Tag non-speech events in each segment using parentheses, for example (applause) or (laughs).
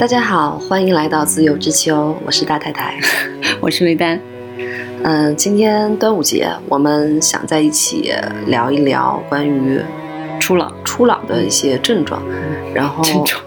大家好，欢迎来到自由之秋，我是大太太，(laughs) 我是魏丹。嗯，今天端午节，我们想在一起聊一聊关于初老初老的一些症状，然后症状。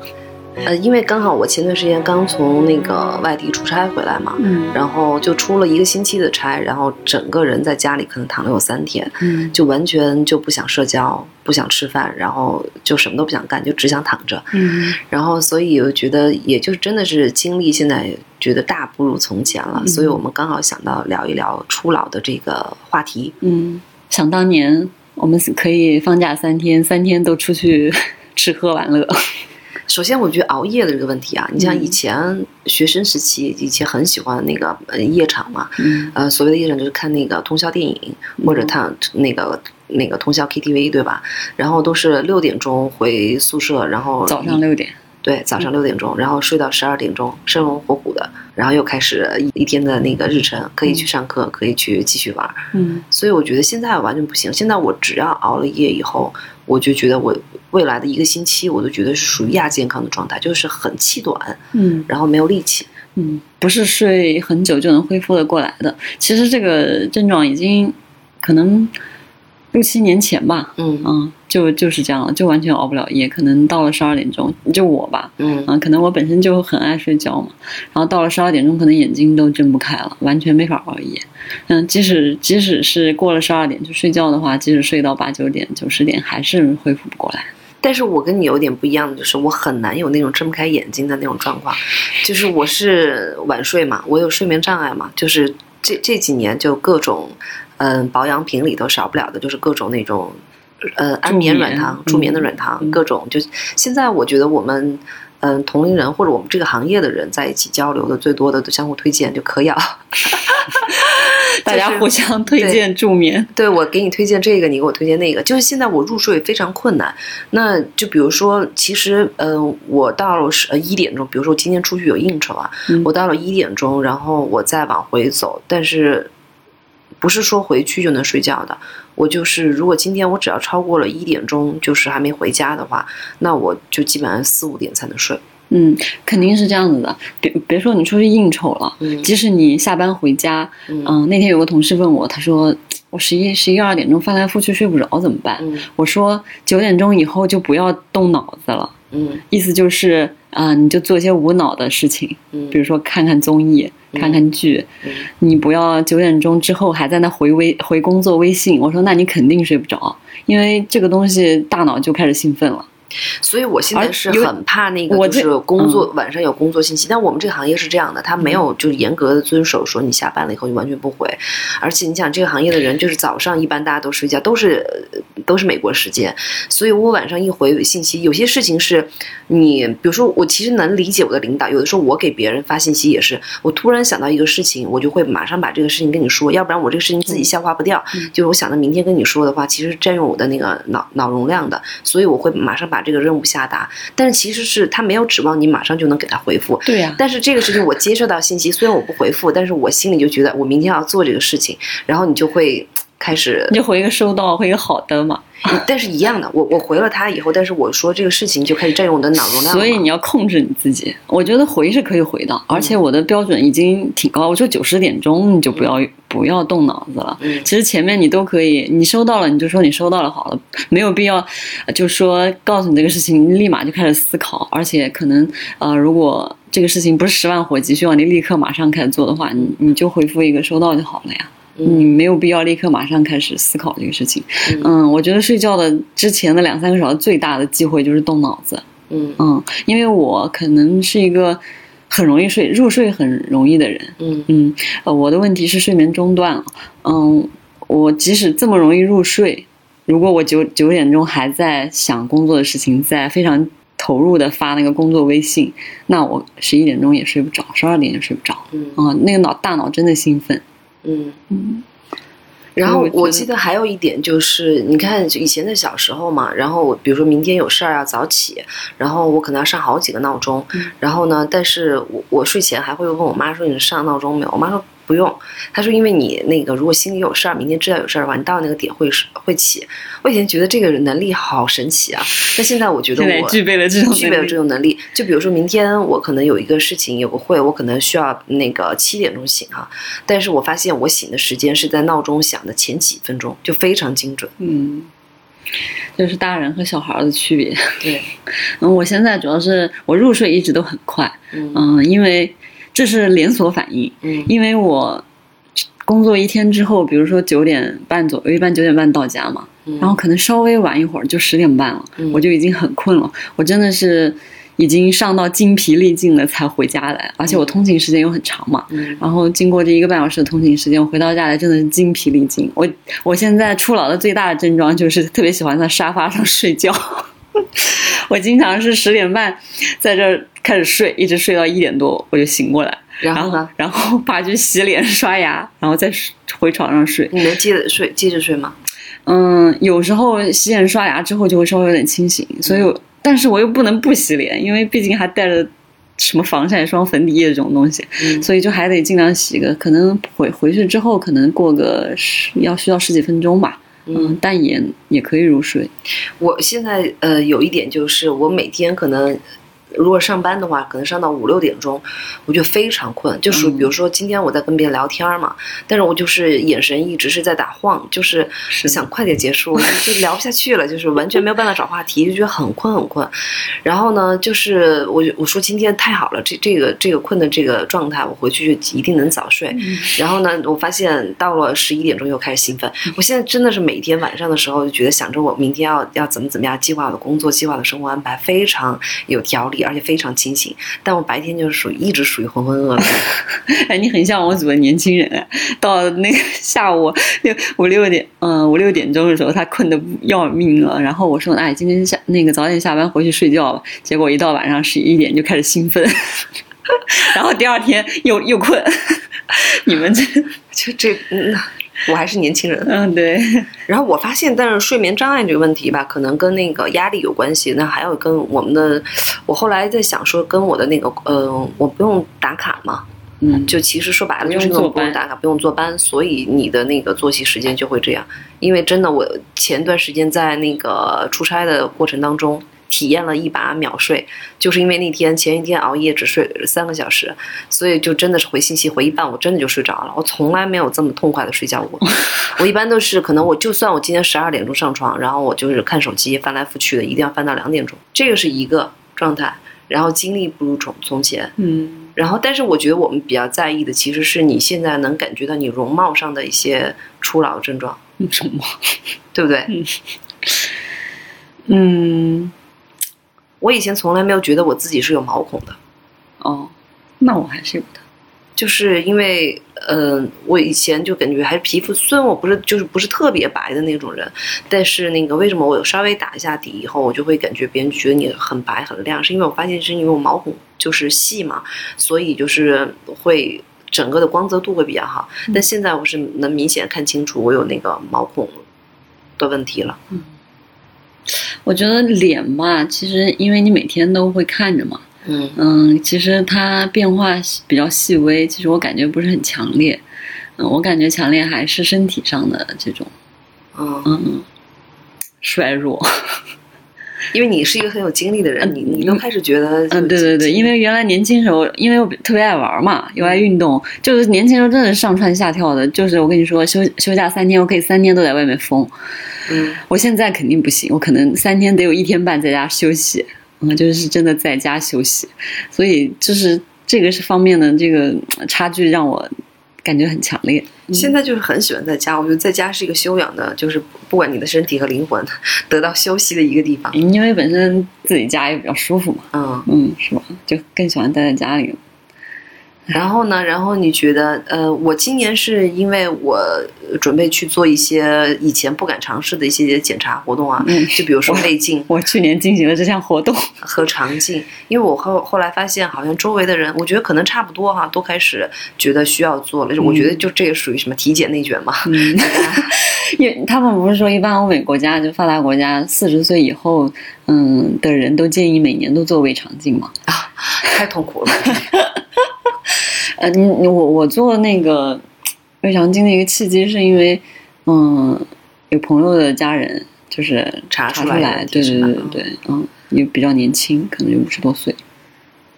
呃，因为刚好我前段时间刚从那个外地出差回来嘛，嗯，然后就出了一个星期的差，然后整个人在家里可能躺了有三天，嗯，就完全就不想社交，不想吃饭，然后就什么都不想干，就只想躺着，嗯，然后所以我觉得，也就是真的是经历现在觉得大不如从前了，所以我们刚好想到聊一聊初老的这个话题，嗯，想当年我们可以放假三天，三天都出去 (laughs) 吃喝玩乐。首先，我觉得熬夜的这个问题啊，你像以前学生时期，以前很喜欢那个呃夜场嘛，呃，所谓的夜场就是看那个通宵电影或者看那个那个通宵 KTV，对吧？然后都是六点钟回宿舍，然后早上六点，对，早上六点钟，然后睡到十二点钟，生龙活虎的，然后又开始一一天的那个日程，可以去上课，可以去继续玩。嗯，所以我觉得现在完全不行，现在我只要熬了夜以后。我就觉得我未来的一个星期，我都觉得是属于亚健康的状态，就是很气短，嗯，然后没有力气，嗯，不是睡很久就能恢复的过来的。其实这个症状已经可能。六七年前吧，嗯嗯，就就是这样了，就完全熬不了夜，可能到了十二点钟，就我吧，嗯可能我本身就很爱睡觉嘛，然后到了十二点钟，可能眼睛都睁不开了，完全没法熬夜。嗯，即使即使是过了十二点就睡觉的话，即使睡到八九点、九十点，还是恢复不过来。但是我跟你有点不一样的，就是我很难有那种睁不开眼睛的那种状况，就是我是晚睡嘛，我有睡眠障碍嘛，就是这这几年就各种。嗯，保养品里头少不了的就是各种那种，呃，安眠软糖、助眠的软糖，各种就现在我觉得我们，嗯，同龄人或者我们这个行业的人在一起交流的最多的，相互推荐就嗑药，(laughs) 大家互相推荐助眠。对我给你推荐这个，你给我推荐那个，就是现在我入睡非常困难。那就比如说，其实，嗯，我到了十一点钟，比如说我今天出去有应酬啊，我到了一点钟，然后我再往回走，但是。不是说回去就能睡觉的，我就是如果今天我只要超过了一点钟，就是还没回家的话，那我就基本上四五点才能睡。嗯，肯定是这样子的。别别说你出去应酬了，即使你下班回家，嗯，那天有个同事问我，他说我十一十一二点钟翻来覆去睡不着怎么办？我说九点钟以后就不要动脑子了。嗯，意思就是啊，你就做一些无脑的事情，嗯，比如说看看综艺、看看剧，你不要九点钟之后还在那回微回工作微信。我说那你肯定睡不着，因为这个东西大脑就开始兴奋了。所以我现在是很怕那个，就是工作晚上有工作信息。但我们这个行业是这样的，他没有就严格的遵守说你下班了以后就完全不回。而且你想这个行业的人，就是早上一般大家都睡觉，都是都是美国时间，所以我晚上一回信息，有些事情是你，比如说我其实能理解我的领导，有的时候我给别人发信息也是，我突然想到一个事情，我就会马上把这个事情跟你说，要不然我这个事情自己消化不掉。就是我想到明天跟你说的话，其实占用我的那个脑脑容量的，所以我会马上把。这个任务下达，但是其实是他没有指望你马上就能给他回复。对呀。但是这个事情我接收到信息，虽然我不回复，但是我心里就觉得我明天要做这个事情，然后你就会开始，你就回一个收到，回一个好的嘛。但是一样的，我我回了他以后，但是我说这个事情就开始占用我的脑容量。所以你要控制你自己。我觉得回是可以回的，而且我的标准已经挺高。我说九十点钟你就不要不要动脑子了。嗯，其实前面你都可以，你收到了你就说你收到了好了，没有必要就说告诉你这个事情，立马就开始思考。而且可能呃，如果这个事情不是十万火急需要你立刻马上开始做的话，你你就回复一个收到就好了呀。你没有必要立刻马上开始思考这个事情。嗯，我觉得睡觉的之前的两三个小时最大的机会就是动脑子。嗯嗯，因为我可能是一个很容易睡、入睡很容易的人。嗯嗯，呃，我的问题是睡眠中断了。嗯，我即使这么容易入睡，如果我九九点钟还在想工作的事情，在非常投入的发那个工作微信，那我十一点钟也睡不着，十二点也睡不着。嗯啊，那个脑大脑真的兴奋。嗯嗯。然后我记得还有一点就是，你看以前的小时候嘛，然后比如说明天有事儿要早起，然后我可能要上好几个闹钟，然后呢，但是我我睡前还会问我妈说你上闹钟没有？我妈说不用。他说，因为你那个如果心里有事儿，明天知道有事儿的话，你到那个点会会起。我以前觉得这个能力好神奇啊，但现在我觉得我具备了这种具备了这种能力。就比如说明天我可能有一个事情，有个会，我可能需要那个七点钟醒哈，但是我发现我醒的时间是在闹钟响的前几分钟，就非常精准。嗯。就是大人和小孩的区别。对，嗯，我现在主要是我入睡一直都很快，嗯，因为这是连锁反应，嗯，因为我工作一天之后，比如说九点半左右，一般九点半到家嘛，然后可能稍微晚一会儿就十点半了，我就已经很困了，我真的是。已经上到精疲力尽了才回家来，而且我通勤时间又很长嘛，然后经过这一个半小时的通勤时间，我回到家来真的是精疲力尽。我我现在初老的最大的症状就是特别喜欢在沙发上睡觉，(laughs) 我经常是十点半在这儿开始睡，一直睡到一点多我就醒过来，然后呢，然后爬去洗脸刷牙，然后再回床上睡。你能接着睡接着睡吗？嗯，有时候洗脸刷牙之后就会稍微有点清醒，所以。但是我又不能不洗脸，因为毕竟还带着什么防晒霜、粉底液这种东西，所以就还得尽量洗个。可能回回去之后，可能过个十要需要十几分钟吧。嗯，但也也可以入睡。我现在呃有一点就是，我每天可能。如果上班的话，可能上到五六点钟，我就非常困，就属于比如说今天我在跟别人聊天嘛，但是我就是眼神一直是在打晃，就是想快点结束，就聊不下去了，就是完全没有办法找话题，就觉得很困很困。然后呢，就是我我说今天太好了，这这个这个困的这个状态，我回去就一定能早睡。然后呢，我发现到了十一点钟又开始兴奋，我现在真的是每天晚上的时候就觉得想着我明天要要怎么怎么样计划我的工作，计划的生活安排，非常有条理。而且非常清醒，但我白天就是属于一直属于浑浑噩噩。(laughs) 哎，你很像我组的年轻人，到那个 (laughs) 下午六五六点，嗯，五六点钟的时候，他困得要命了。然后我说，哎，今天下那个早点下班回去睡觉吧。结果一到晚上十一点就开始兴奋，(laughs) 然后第二天又又困。你们这就这嗯。我还是年轻人，嗯对。然后我发现，但是睡眠障碍这个问题吧，可能跟那个压力有关系。那还有跟我们的，我后来在想说，跟我的那个，呃，我不用打卡嘛，嗯，就其实说白了就是那种不用打卡，不用坐班，所以你的那个作息时间就会这样。因为真的，我前段时间在那个出差的过程当中。体验了一把秒睡，就是因为那天前一天熬夜只睡三个小时，所以就真的是回信息回一半，我真的就睡着了。我从来没有这么痛快的睡觉过。(laughs) 我一般都是可能我就算我今天十二点钟上床，然后我就是看手机翻来覆去的，一定要翻到两点钟。这个是一个状态，然后精力不如从从前。嗯，然后但是我觉得我们比较在意的其实是你现在能感觉到你容貌上的一些初老症状，什么？对不对？嗯。我以前从来没有觉得我自己是有毛孔的，哦，那我还是有的，就是因为，嗯，我以前就感觉还是皮肤，虽然我不是就是不是特别白的那种人，但是那个为什么我稍微打一下底以后，我就会感觉别人觉得你很白很亮，是因为我发现是因为我毛孔就是细嘛，所以就是会整个的光泽度会比较好。但现在我是能明显看清楚我有那个毛孔的问题了。嗯。我觉得脸吧，其实因为你每天都会看着嘛，嗯。嗯，其实它变化比较细微，其实我感觉不是很强烈，嗯，我感觉强烈还是身体上的这种，嗯。嗯，衰弱。因为你是一个很有精力的人，你你都开始觉得，嗯，对对对，因为原来年轻时候，因为我特别爱玩嘛，又爱运动，就是年轻时候真的是上蹿下跳的，就是我跟你说，休休假三天，我可以三天都在外面疯，嗯，我现在肯定不行，我可能三天得有一天半在家休息，嗯，就是真的在家休息，所以就是这个是方面的这个差距让我。感觉很强烈，现在就是很喜欢在家。我觉得在家是一个修养的，就是不管你的身体和灵魂得到休息的一个地方。因为本身自己家也比较舒服嘛，嗯嗯，是吧？就更喜欢待在家里。(laughs) 然后呢？然后你觉得，呃，我今年是因为我准备去做一些以前不敢尝试的一些检查活动啊，就比如说胃镜。(laughs) 我去年进行了这项活动 (laughs) 和肠镜，因为我后后来发现，好像周围的人，我觉得可能差不多哈，都开始觉得需要做了。我觉得就这个属于什么体检内卷嘛？因为他们不是说，一般欧美国家就发达国家，四十岁以后，嗯的人都建议每年都做胃肠镜嘛？啊，太痛苦了。呃，你我我做那个胃肠镜的一个契机，是因为嗯，有朋友的家人就是查出来，对对对对，嗯，也比较年轻，可能有五十多岁。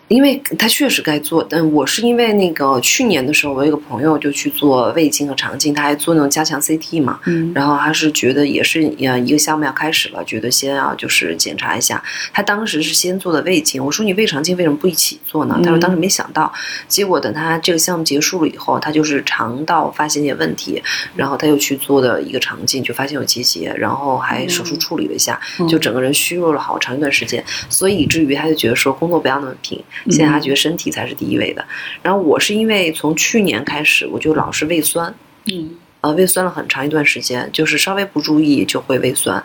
因为他确实该做，但我是因为那个去年的时候，我有个朋友就去做胃镜和肠镜，他还做那种加强 CT 嘛，嗯，然后他是觉得也是呃一个项目要开始了，觉得先要就是检查一下。他当时是先做的胃镜，我说你胃肠镜为什么不一起做呢？他说当时没想到，结果等他这个项目结束了以后，他就是肠道发现一点问题，然后他又去做的一个肠镜，就发现有结节，然后还手术处理了一下，就整个人虚弱了好长一段时间，所以以至于他就觉得说工作不要那么拼。现在他觉得身体才是第一位的，然后我是因为从去年开始我就老是胃酸，嗯，呃，胃酸了很长一段时间，就是稍微不注意就会胃酸，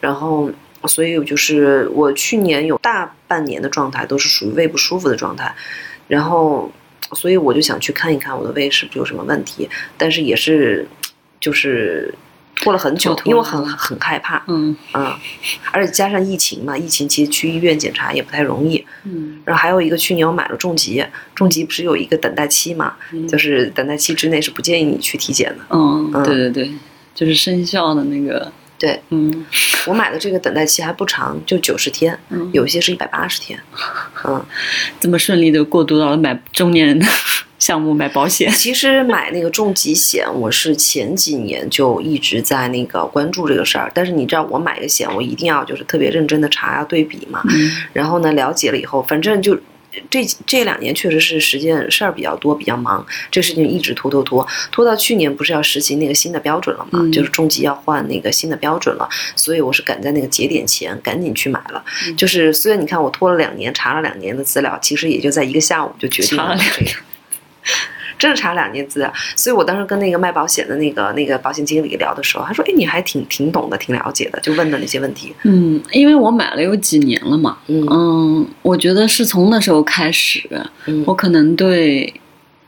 然后所以就是我去年有大半年的状态都是属于胃不舒服的状态，然后所以我就想去看一看我的胃是不是有什么问题，但是也是就是。拖了很久，因为我很很害怕，嗯。嗯，而且加上疫情嘛，疫情其实去医院检查也不太容易，嗯，然后还有一个去年我买了重疾，重疾不是有一个等待期嘛，就是等待期之内是不建议你去体检的，嗯，对对对，就是生效的那个，对，嗯，(laughs) 我买的这个等待期还不长，就九十天，有些是一百八十天，(laughs) 嗯，这么顺利的过渡到了买中年人的。项目买保险，其实买那个重疾险，我是前几年就一直在那个关注这个事儿。但是你知道，我买个险，我一定要就是特别认真的查啊对比嘛。然后呢，了解了以后，反正就这这两年确实是时间事儿比较多，比较忙，这事情一直拖拖拖，拖到去年不是要实行那个新的标准了嘛？就是重疾要换那个新的标准了，所以我是赶在那个节点前赶紧去买了。就是虽然你看我拖了两年，查了两年的资料，其实也就在一个下午就决定了这个。真的查两年资料，所以我当时跟那个卖保险的那个那个保险经理聊的时候，他说：“哎，你还挺挺懂的，挺了解的，就问的那些问题。”嗯，因为我买了有几年了嘛，嗯，我觉得是从那时候开始，我可能对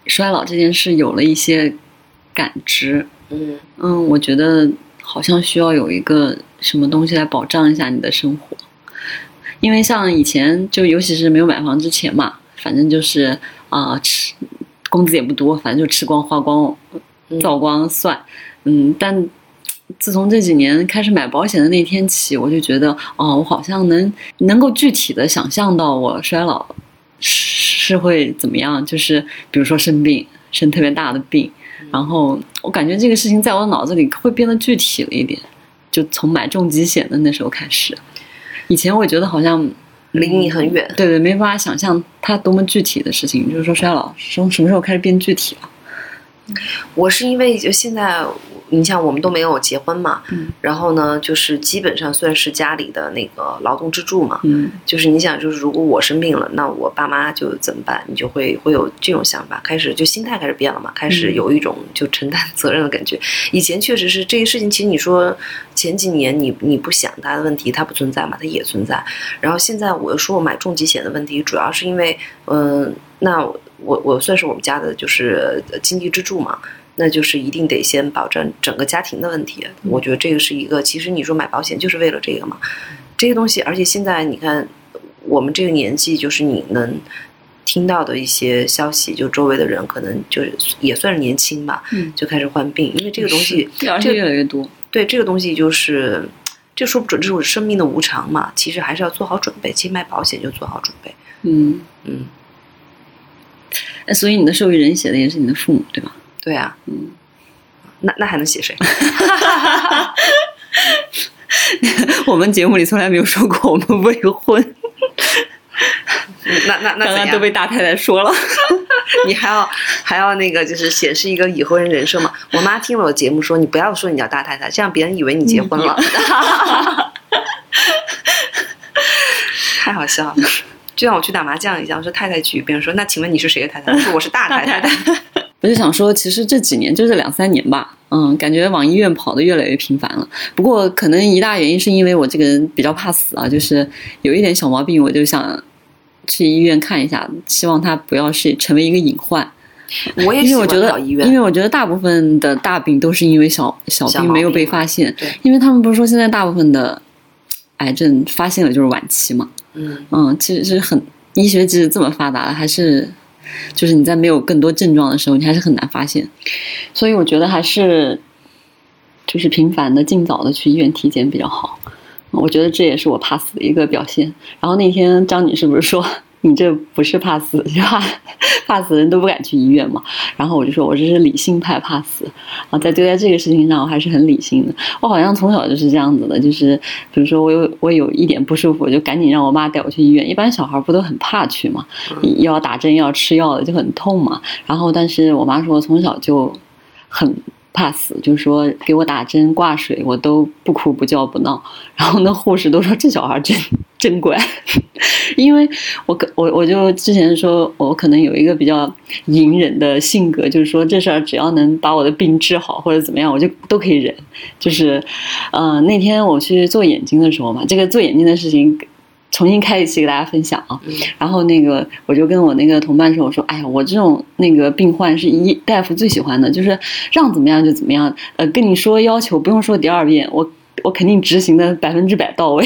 衰老这件事有了一些感知。嗯嗯，我觉得好像需要有一个什么东西来保障一下你的生活，因为像以前就尤其是没有买房之前嘛，反正就是啊吃。工资也不多，反正就吃光花光，造光算。嗯，但自从这几年开始买保险的那天起，我就觉得，哦，我好像能能够具体的想象到我衰老是会怎么样，就是比如说生病，生特别大的病，然后我感觉这个事情在我脑子里会变得具体了一点。就从买重疾险的那时候开始，以前我觉得好像。离你很远，对对，没办法想象它多么具体的事情。就是说，衰老从什么时候开始变具体了？我是因为就现在。你像我们都没有结婚嘛，然后呢，就是基本上算是家里的那个劳动支柱嘛。嗯，就是你想，就是如果我生病了，那我爸妈就怎么办？你就会会有这种想法，开始就心态开始变了嘛，开始有一种就承担 (laughs) 责任的感觉。以前确实是这些事情，其实你说前几年你你不想它的问题，它不存在嘛，它也存在。然后现在我又说我买重疾险的问题，主要是因为，嗯，那我我算是我们家的就是经济支柱嘛。那就是一定得先保证整个家庭的问题，我觉得这个是一个。其实你说买保险就是为了这个嘛，这些东西。而且现在你看，我们这个年纪，就是你能听到的一些消息，就周围的人可能就是也算是年轻吧，就开始患病，因为这个东西这个越来越多。对这个东西就是，这说不准，这是我生命的无常嘛。其实还是要做好准备，其实买保险就做好准备。嗯嗯。哎，所以你的受益人写的也是你的父母，对吧？对啊，嗯，那那还能写谁？(laughs) 我们节目里从来没有说过我们未婚。那那那刚刚都被大太太说了，(laughs) 你还要还要那个就是显示一个已婚人人设吗？我妈听了我节目说，你不要说你叫大太太，这样别人以为你结婚了。(laughs) 太好笑了，就像我去打麻将一样，我说太太局，别人说那请问你是谁的太太？我说我是大太太。我就想说，其实这几年就这两三年吧，嗯，感觉往医院跑的越来越频繁了。不过可能一大原因是因为我这个人比较怕死啊，就是有一点小毛病，我就想去医院看一下，希望它不要是成为一个隐患。我也因为我觉得，因为我觉得大部分的大病都是因为小小病没有被发现，因为他们不是说现在大部分的癌症发现了就是晚期嘛，嗯嗯，其实是很医学其实这么发达了，还是。就是你在没有更多症状的时候，你还是很难发现。所以我觉得还是就是频繁的、尽早的去医院体检比较好。我觉得这也是我怕死的一个表现。然后那天张女士不是说？你这不是怕死，就怕怕死的人都不敢去医院嘛。然后我就说，我这是理性派怕死啊，在对待这个事情上，我还是很理性的。我好像从小就是这样子的，就是比如说我有我有一点不舒服，我就赶紧让我妈带我去医院。一般小孩不都很怕去嘛，要打针要吃药的就很痛嘛。然后但是我妈说，我从小就很。怕死，就是说给我打针挂水，我都不哭不叫不闹。然后那护士都说这小孩真真乖，(laughs) 因为我我我就之前说我可能有一个比较隐忍的性格，就是说这事儿只要能把我的病治好或者怎么样，我就都可以忍。就是，嗯，那天我去做眼睛的时候嘛，这个做眼睛的事情。重新开一期给大家分享啊，然后那个我就跟我那个同伴说，我说，哎呀，我这种那个病患是医大夫最喜欢的，就是让怎么样就怎么样，呃，跟你说要求不用说第二遍，我我肯定执行的百分之百到位，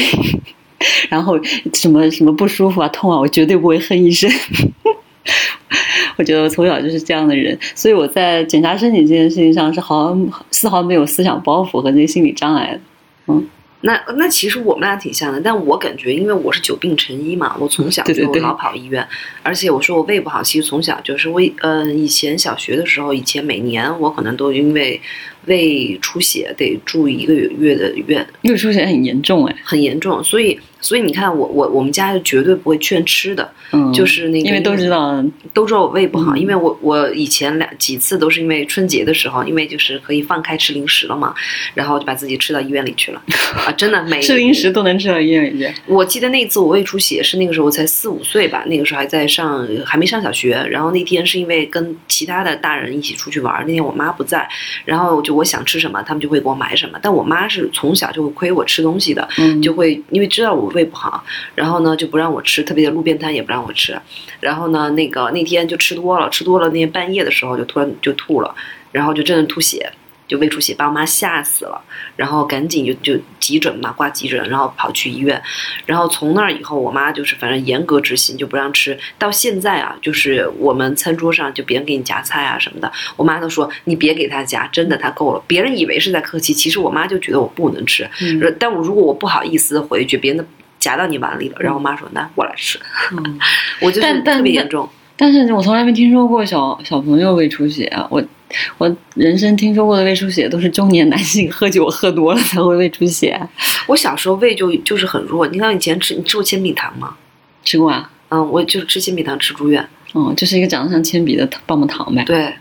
然后什么什么不舒服啊痛啊，我绝对不会哼一声。(laughs) 我觉得我从小就是这样的人，所以我在检查身体这件事情上是毫丝毫没有思想包袱和那个心理障碍的，嗯。那那其实我们俩挺像的，但我感觉，因为我是久病成医嘛，我从小就老跑医院，而且我说我胃不好，其实从小就是胃，嗯，以前小学的时候，以前每年我可能都因为。胃出血得住一个月的院，胃出血很严重哎，很严重。所以，所以你看，我我我们家是绝对不会劝吃的，嗯，就是那个，因为都知道都知道我胃不好，因为我我以前两几次都是因为春节的时候，因为就是可以放开吃零食了嘛，然后就把自己吃到医院里去了 (laughs) 啊，真的每吃零食都能吃到医院里去。我记得那次我胃出血是那个时候我才四五岁吧，那个时候还在上还没上小学，然后那天是因为跟其他的大人一起出去玩，那天我妈不在，然后就。我想吃什么，他们就会给我买什么。但我妈是从小就会亏我吃东西的，就会因为知道我胃不好，然后呢就不让我吃，特别的路边摊也不让我吃。然后呢，那个那天就吃多了，吃多了那天半夜的时候就突然就吐了，然后就真的吐血。就胃出血，把我妈吓死了，然后赶紧就就急诊嘛，挂急诊，然后跑去医院，然后从那儿以后，我妈就是反正严格执行，就不让吃。到现在啊，就是我们餐桌上就别人给你夹菜啊什么的，我妈都说你别给她夹，真的她够了。别人以为是在客气，其实我妈就觉得我不能吃。但我如果我不好意思回去，别人的夹到你碗里了，然后我妈说那我来吃，(laughs) 我就是特别严重。但是我从来没听说过小小朋友胃出血，我。我人生听说过的胃出血都是中年男性喝酒喝多了才会胃出血。我小时候胃就就是很弱，你看以前吃你吃过铅笔糖吗？吃过啊。嗯，我就是吃铅笔糖吃住院。哦，就是一个长得像铅笔的棒棒糖呗。对，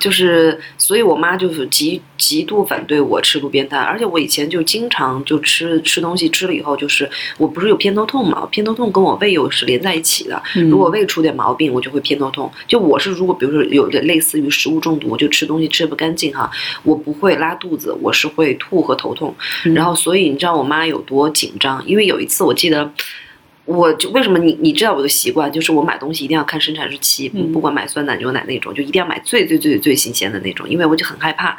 就是，所以我妈就是极极度反对我吃路边摊，而且我以前就经常就吃吃东西，吃了以后就是我不是有偏头痛嘛，偏头痛跟我胃又是连在一起的。如果胃出点毛病，我就会偏头痛。就我是如果比如说有点类似于食物中毒，就吃东西吃的不干净哈，我不会拉肚子，我是会吐和头痛。然后所以你知道我妈有多紧张？因为有一次我记得。我就为什么你你知道我的习惯，就是我买东西一定要看生产日期，不管买酸奶牛奶那种，就一定要买最最最最新鲜的那种，因为我就很害怕。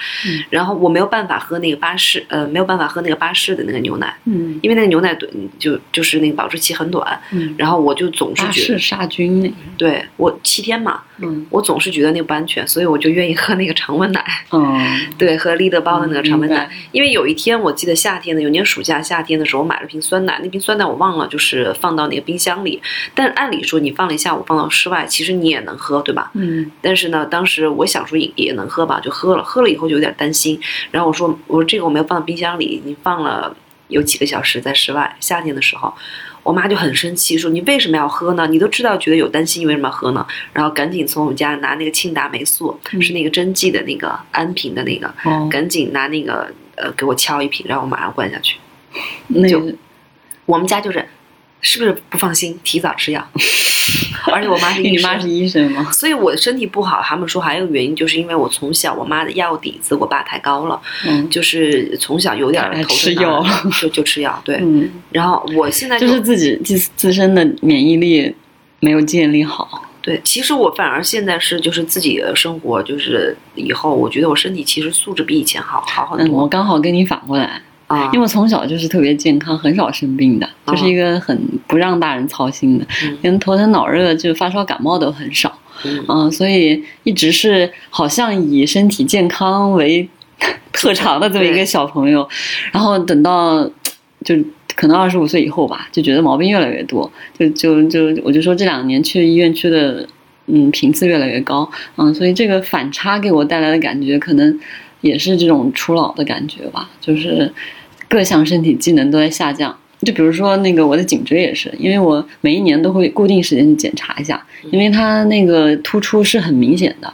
然后我没有办法喝那个巴氏，呃，没有办法喝那个巴氏的那个牛奶，嗯，因为那个牛奶短，就就是那个保质期很短。嗯，然后我就总是觉得杀菌那对我七天嘛，嗯，我总是觉得那个不安全，所以我就愿意喝那个常温奶。哦，(laughs) 对，喝利德包的那个常温奶。因为有一天我记得夏天的有年暑假夏天的时候，我买了瓶酸奶，那瓶酸奶我忘了就是放。放到那个冰箱里，但按理说你放了一下午，放到室外，其实你也能喝，对吧？嗯。但是呢，当时我想说也也能喝吧，就喝了。喝了以后就有点担心，然后我说我说这个我没有放到冰箱里，你放了有几个小时在室外，夏天的时候，我妈就很生气，说你为什么要喝呢？你都知道觉得有担心，你为什么要喝呢？然后赶紧从我们家拿那个庆达霉素，是那个针剂的那个安瓶的那个，赶紧拿那个呃给我敲一瓶，然后我马上灌下去。那就我们家就是。是不是不放心？提早吃药，而且我妈是医 (laughs) 生，你妈是医生吗？所以我的身体不好，他们说还有原因，就是因为我从小我妈的药底子我爸太高了，嗯，就是从小有点头吃药，就就吃药，对，嗯，然后我现在就是自己自自身的免疫力没有建立好，对，其实我反而现在是就是自己的生活，就是以后我觉得我身体其实素质比以前好好很多，我刚好跟你反过来。因为我从小就是特别健康，很少生病的，就是一个很不让大人操心的，连头疼脑热就发烧感冒都很少。嗯，所以一直是好像以身体健康为特长的这么一个小朋友，然后等到就可能二十五岁以后吧，就觉得毛病越来越多，就就就我就说这两年去医院去的嗯频次越来越高，嗯，所以这个反差给我带来的感觉可能也是这种初老的感觉吧，就是各项身体机能都在下降。就比如说那个我的颈椎也是，因为我每一年都会固定时间去检查一下，因为它那个突出是很明显的，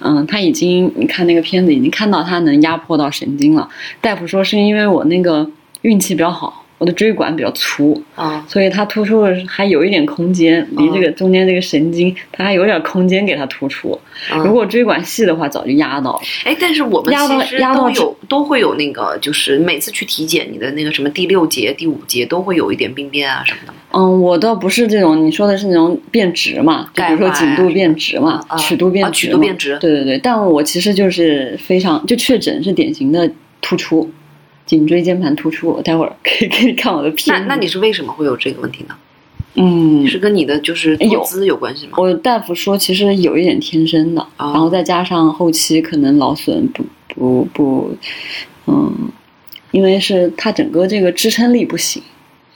嗯，他已经你看那个片子已经看到它能压迫到神经了，大夫说是因为我那个运气比较好。我的椎管比较粗啊，所以它突出还有一点空间，离这个中间这个神经，它还有点空间给它突出。如果椎管细的话，早就压到了。哎，但是我们压到压到有都会有那个，就是每次去体检，你的那个什么第六节、第五节都会有一点病变啊什么的。嗯，我倒不是这种，你说的是那种变直嘛？就比如说颈度变直嘛，曲度变曲度变直。对对对，但我其实就是非常就确诊是典型的突出。颈椎间盘突出，我待会儿可以 (laughs) 给你看我的片。那那你是为什么会有这个问题呢？嗯，是跟你的就是坐姿有关系吗？我大夫说其实有一点天生的，然后再加上后期可能劳损不不不，嗯，因为是他整个这个支撑力不行，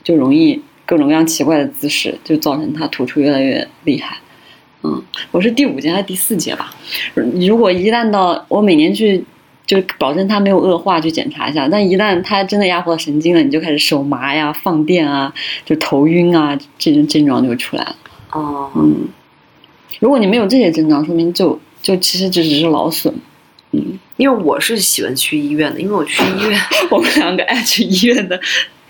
就容易各种各样奇怪的姿势，就造成他突出越来越厉害。嗯，我是第五节还是第四节吧？如果一旦到我每年去。就保证它没有恶化，去检查一下。但一旦它真的压迫到神经了，你就开始手麻呀、放电啊、就头晕啊，这种症状就出来了。哦，嗯，如果你没有这些症状，说明就就其实这只是劳损。嗯，因为我是喜欢去医院的，因为我去医院，(laughs) 我们两个爱去医院的。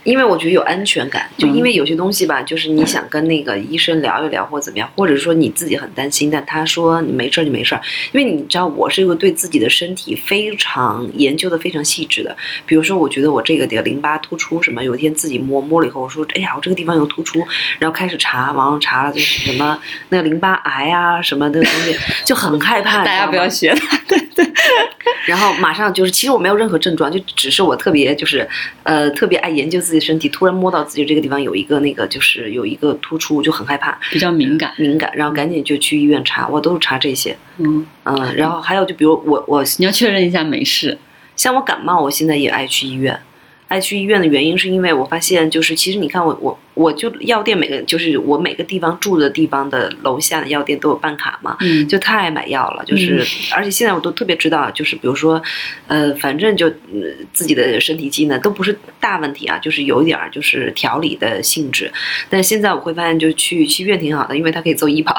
因为我觉得有安全感，就因为有些东西吧，就是你想跟那个医生聊一聊或怎么样，或者说你自己很担心，但他说你没事儿就没事儿。因为你知道，我是一个对自己的身体非常研究的非常细致的。比如说，我觉得我这个的淋巴突出什么，有一天自己摸摸了以后，我说哎呀，我这个地方有突出，然后开始查，网上查了就是什么那个淋巴癌啊什么的东西，就很害怕。大家不要学他，对对。(laughs) 然后马上就是，其实我没有任何症状，就只是我特别就是呃特别爱研究自己。身体突然摸到自己这个地方有一个那个，就是有一个突出，就很害怕，比较敏感，敏感，然后赶紧就去医院查，我都是查这些，嗯嗯，然后还有就比如我我你要确认一下没事，像我感冒，我现在也爱去医院。爱去医院的原因是因为我发现，就是其实你看我我我就药店每个就是我每个地方住的地方的楼下的药店都有办卡嘛，就太爱买药了，就是而且现在我都特别知道，就是比如说，呃，反正就自己的身体机能都不是大问题啊，就是有一点儿就是调理的性质。但现在我会发现，就去去医院挺好的，因为它可以做医保。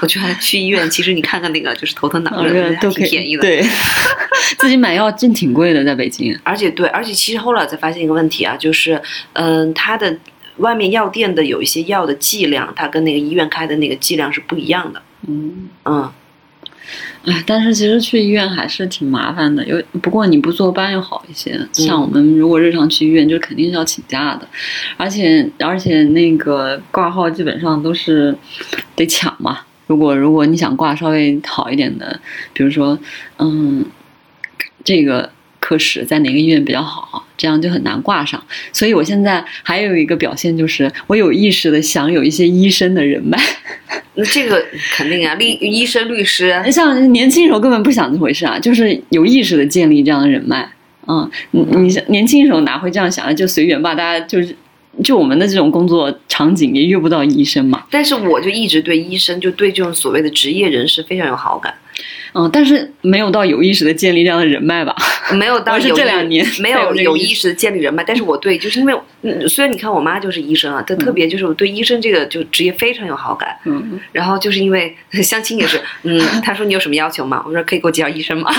我觉得去医院其实你看看那个就是头疼脑热都挺便宜的，对，(laughs) 自己买药真挺贵的，在北京。而且对，而且其实后来才发现一个问题啊，就是，嗯，它的外面药店的有一些药的剂量，它跟那个医院开的那个剂量是不一样的。嗯嗯，哎，但是其实去医院还是挺麻烦的，有不过你不坐班又好一些。像我们如果日常去医院，就肯定是要请假的，而且而且那个挂号基本上都是得抢嘛。如果如果你想挂稍微好一点的，比如说，嗯，这个。科室在哪个医院比较好？这样就很难挂上。所以我现在还有一个表现，就是我有意识的想有一些医生的人脉。那这个肯定啊，律医生、律师，(laughs) 像年轻时候根本不想这回事啊，就是有意识的建立这样的人脉。嗯，你你年轻时候哪会这样想啊？就随缘吧，大家就是就我们的这种工作场景也遇不到医生嘛。但是我就一直对医生，就对这种所谓的职业人士非常有好感。嗯，但是没有到有意识的建立这样的人脉吧？没有到有这两年没有有意识的建立人脉。但是我对，就是因为虽然你看我妈就是医生啊，她特别就是我对医生这个就职业非常有好感。嗯，然后就是因为 (laughs) 相亲也是，嗯，他说你有什么要求吗？我说可以给我介绍医生吗？(laughs)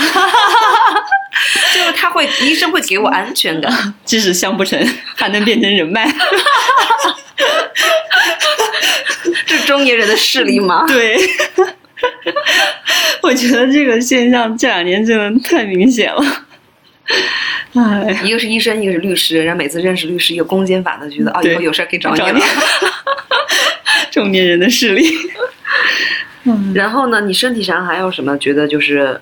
就是他会医生会给我安全感，(laughs) 即使相不成，还能变成人脉。这中年人的势力吗？对。我觉得这个现象这两年真的太明显了。(laughs) 哎，一个是医生，一个是律师，然后每次认识律师一个公检法，的觉得哦，以后有事可以找你了。(laughs) 中年人的势力。嗯 (laughs) 然后呢，你身体上还有什么觉得就是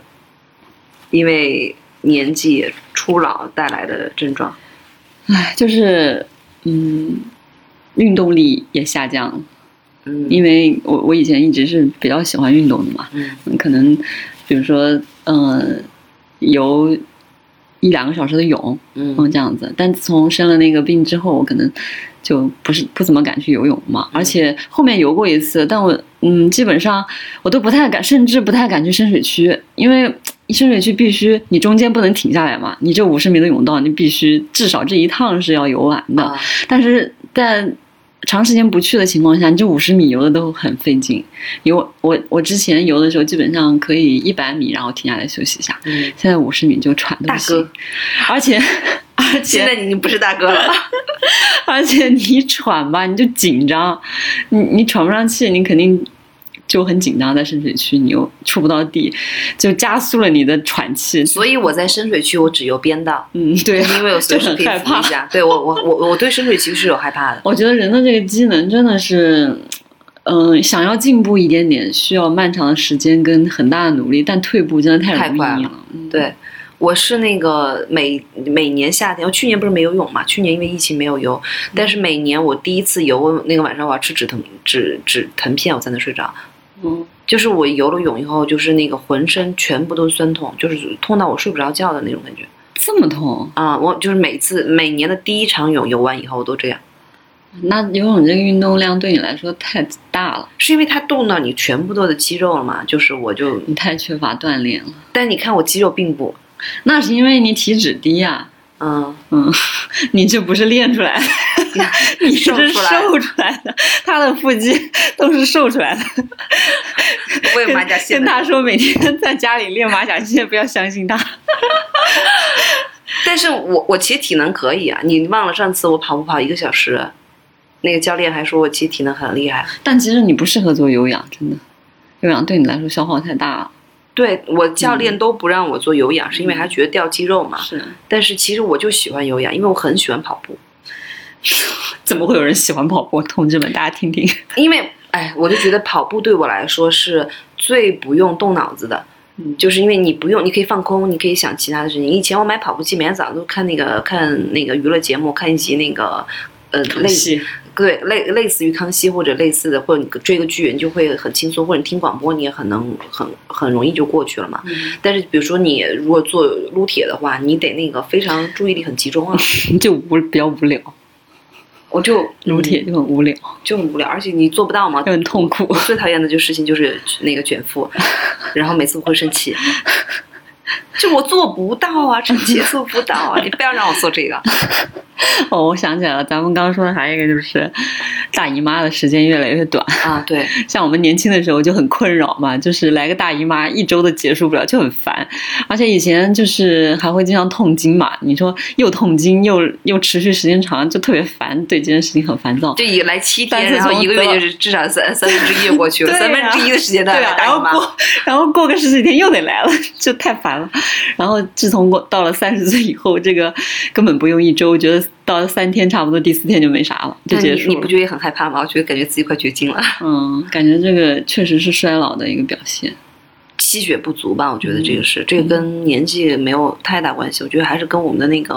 因为年纪初老带来的症状？哎，就是嗯，运动力也下降了。嗯，因为我我以前一直是比较喜欢运动的嘛，嗯，可能比如说嗯游一两个小时的泳，嗯这样子。但自从生了那个病之后，我可能就不是不怎么敢去游泳嘛。而且后面游过一次，但我嗯基本上我都不太敢，甚至不太敢去深水区，因为深水区必须你中间不能停下来嘛，你这五十米的泳道你必须至少这一趟是要游完的。但是在长时间不去的情况下，你这五十米游的都很费劲。游我我之前游的时候，基本上可以一百米，然后停下来休息一下。嗯，现在五十米就喘的不行。而且 (laughs) 而且现在已经不是大哥了。(laughs) 而且你喘吧，你就紧张，你你喘不上气，你肯定。就很紧张，在深水区你又触不到地，就加速了你的喘气。所以我在深水区我只游边道，嗯，对，因为我随时可以扶一下。对我我我我对深水区是有害怕的。我觉得人的这个机能真的是，嗯，想要进步一点点，需要漫长的时间跟很大的努力，但退步真的太容易了。对，我是那个每每年夏天，我去年不是没游泳嘛？去年因为疫情没有游，但是每年我第一次游，那个晚上我要吃止疼止止疼片，我才能睡着。嗯，就是我游了泳以后，就是那个浑身全部都酸痛，就是痛到我睡不着觉的那种感觉。这么痛啊！我就是每次每年的第一场泳游完以后，我都这样。那游泳这个运动量对你来说太大了，是因为它动到你全部都的肌肉了嘛？就是我就你太缺乏锻炼了。但你看我肌肉并不，那是因为你体脂低呀。嗯嗯，(laughs) 你这不是练出来的，(laughs) 你是瘦出来的。他的腹肌 (laughs) 都是瘦出来的。我有马甲线。跟他说每天在家里练马甲线，不要相信他。但是我我其实体能可以啊，你忘了上次我跑步跑一个小时，那个教练还说我其实体能很厉害。但其实你不适合做有氧，真的，有氧对你来说消耗太大了。对我教练都不让我做有氧，是因为他觉得掉肌肉嘛。是，但是其实我就喜欢有氧，因为我很喜欢跑步。(laughs) 怎么会有人喜欢跑步？同志们，大家听听。因为，哎，我就觉得跑步对我来说是最不用动脑子的，嗯就是因为你不用，你可以放空，你可以想其他的事情。以前我买跑步机，每天早上都看那个看那个娱乐节目，看一集那个呃类似。对，类类似于康熙或者类似的，或者你追个剧，你就会很轻松，或者你听广播，你也很能很很容易就过去了嘛。但是比如说你如果做撸铁的话，你得那个非常注意力很集中啊，(laughs) 就无比较无聊。我就 (laughs) 撸铁就很无聊，就很无聊，而且你做不到嘛，就很痛苦。我最讨厌的就事情就是那个卷腹，(laughs) 然后每次我会生气。就我做不到啊，臣妾做不到啊！你不要让我做这个。(laughs) 哦，我想起来了，咱们刚刚说的还有一个就是，大姨妈的时间越来越短啊。对，像我们年轻的时候就很困扰嘛，就是来个大姨妈一周都结束不了，就很烦。而且以前就是还会经常痛经嘛，你说又痛经又又持续时间长，就特别烦，对这件事情很烦躁。就一来七天，然后一个月就是至少三三分之一过去了，三分之一的时间在来大姨妈，然后过然后过个十几天又得来了，就太烦了。(laughs) 然后自从我到了三十岁以后，这个根本不用一周，我觉得到了三天差不多，第四天就没啥了，就结束了。你不觉得也很害怕吗？我觉得感觉自己快绝经了。嗯，感觉这个确实是衰老的一个表现，气血不足吧？我觉得这个是，这个跟年纪没有太大关系。我觉得还是跟我们的那个，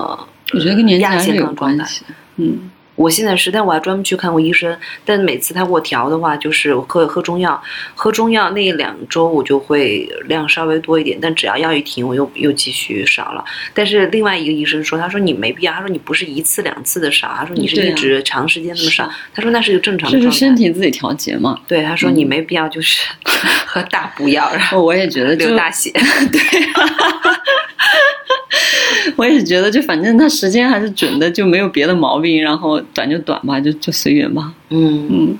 我觉得跟年纪还是有关系。嗯。我现在是，但我还专门去看过医生。但每次他给我调的话，就是我喝喝中药，喝中药那两周我就会量稍微多一点。但只要药一停，我又又继续少了。但是另外一个医生说，他说你没必要，他说你不是一次两次的少，他说你是一直长时间那么少，他说那是一个正常。这是身体自己调节嘛？对，他说你没必要就是喝 (laughs) 大补药，然后我也觉得流大血。(laughs) 对。我也是觉得，就反正他时间还是准的，就没有别的毛病，然后短就短吧，就就随缘吧。嗯嗯。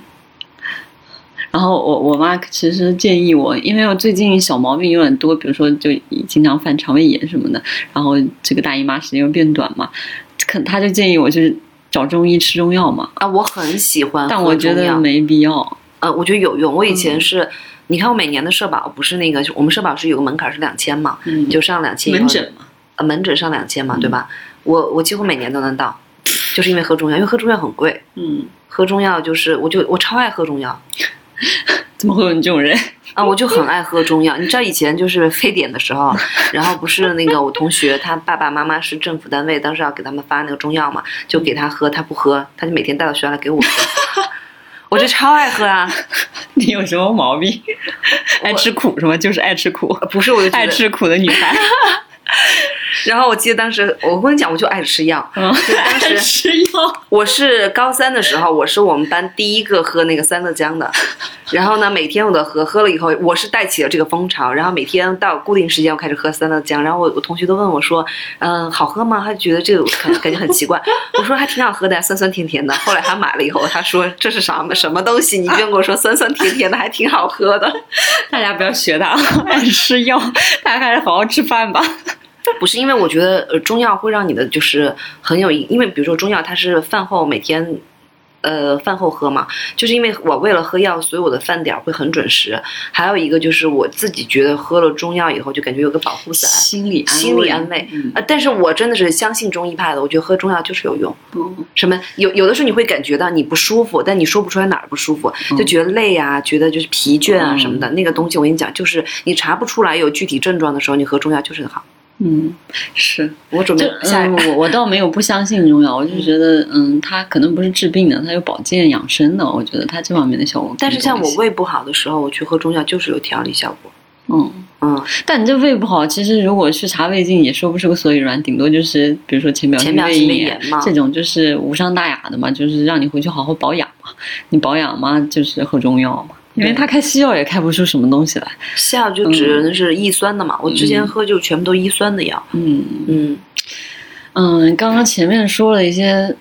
然后我我妈其实建议我，因为我最近小毛病有点多，比如说就经常犯肠胃炎什么的，然后这个大姨妈时间又变短嘛，可她就建议我就是找中医吃中药嘛。啊，我很喜欢，但我觉得没必要。呃，我觉得有用。我以前是，你看我每年的社保不是那个，我们社保是有个门槛是两千嘛，就上两千门诊嘛。呃，门诊上两千嘛，对吧？我我几乎每年都能到，就是因为喝中药，因为喝中药很贵。嗯，喝中药就是，我就我超爱喝中药。(laughs) 怎么会有你这种人啊？我就很爱喝中药。你知道以前就是非典的时候，(laughs) 然后不是那个我同学他爸爸妈妈是政府单位，当时要给他们发那个中药嘛，就给他喝，他不喝，他就每天带到学校来给我喝。我就超爱喝啊！(laughs) 你有什么毛病？爱吃苦是吗？就是爱吃苦，不是？我就爱吃苦的女孩。(laughs) (laughs) 然后我记得当时，我跟你讲，我就爱吃药。嗯，当时 (laughs) 吃药。我是高三的时候，我是我们班第一个喝那个三乐江的。然后呢，每天我都喝，喝了以后，我是带起了这个风潮。然后每天到固定时间，我开始喝三乐江。然后我我同学都问我说：“嗯，好喝吗？”他觉得这个感感觉很奇怪。我说还挺好喝的，酸酸甜甜的。后来他买了以后，他说这是啥什么东西？你跟我说酸酸甜甜的，还挺好喝的。(laughs) 大家不要学他，爱吃药，大家还是好好吃饭吧。不是因为我觉得呃中药会让你的就是很有，因为比如说中药它是饭后每天，呃饭后喝嘛，就是因为我为了喝药，所以我的饭点会很准时。还有一个就是我自己觉得喝了中药以后就感觉有个保护伞，心理心理安慰。呃，但是我真的是相信中医派的，我觉得喝中药就是有用。什么有有的时候你会感觉到你不舒服，但你说不出来哪儿不舒服，就觉得累啊，觉得就是疲倦啊什么的，那个东西我跟你讲，就是你查不出来有具体症状的时候，你喝中药就是好。嗯，是我准备下我我倒没有不相信中药，我就觉得嗯，它可能不是治病的，它有保健养生的，我觉得它这方面的效果。但是像我胃不好的时候，我去喝中药就是有调理效果。嗯嗯，但你这胃不好，其实如果去查胃镜也说不出个所以然，顶多就是比如说浅表性胃炎这种，就是无伤大雅的嘛，就是让你回去好好保养嘛。你保养嘛，就是喝中药嘛。因为他开西药也开不出什么东西来，西药就只能是抑酸的嘛。我之前喝就全部都抑酸的药。嗯嗯嗯，刚刚前面说了一些，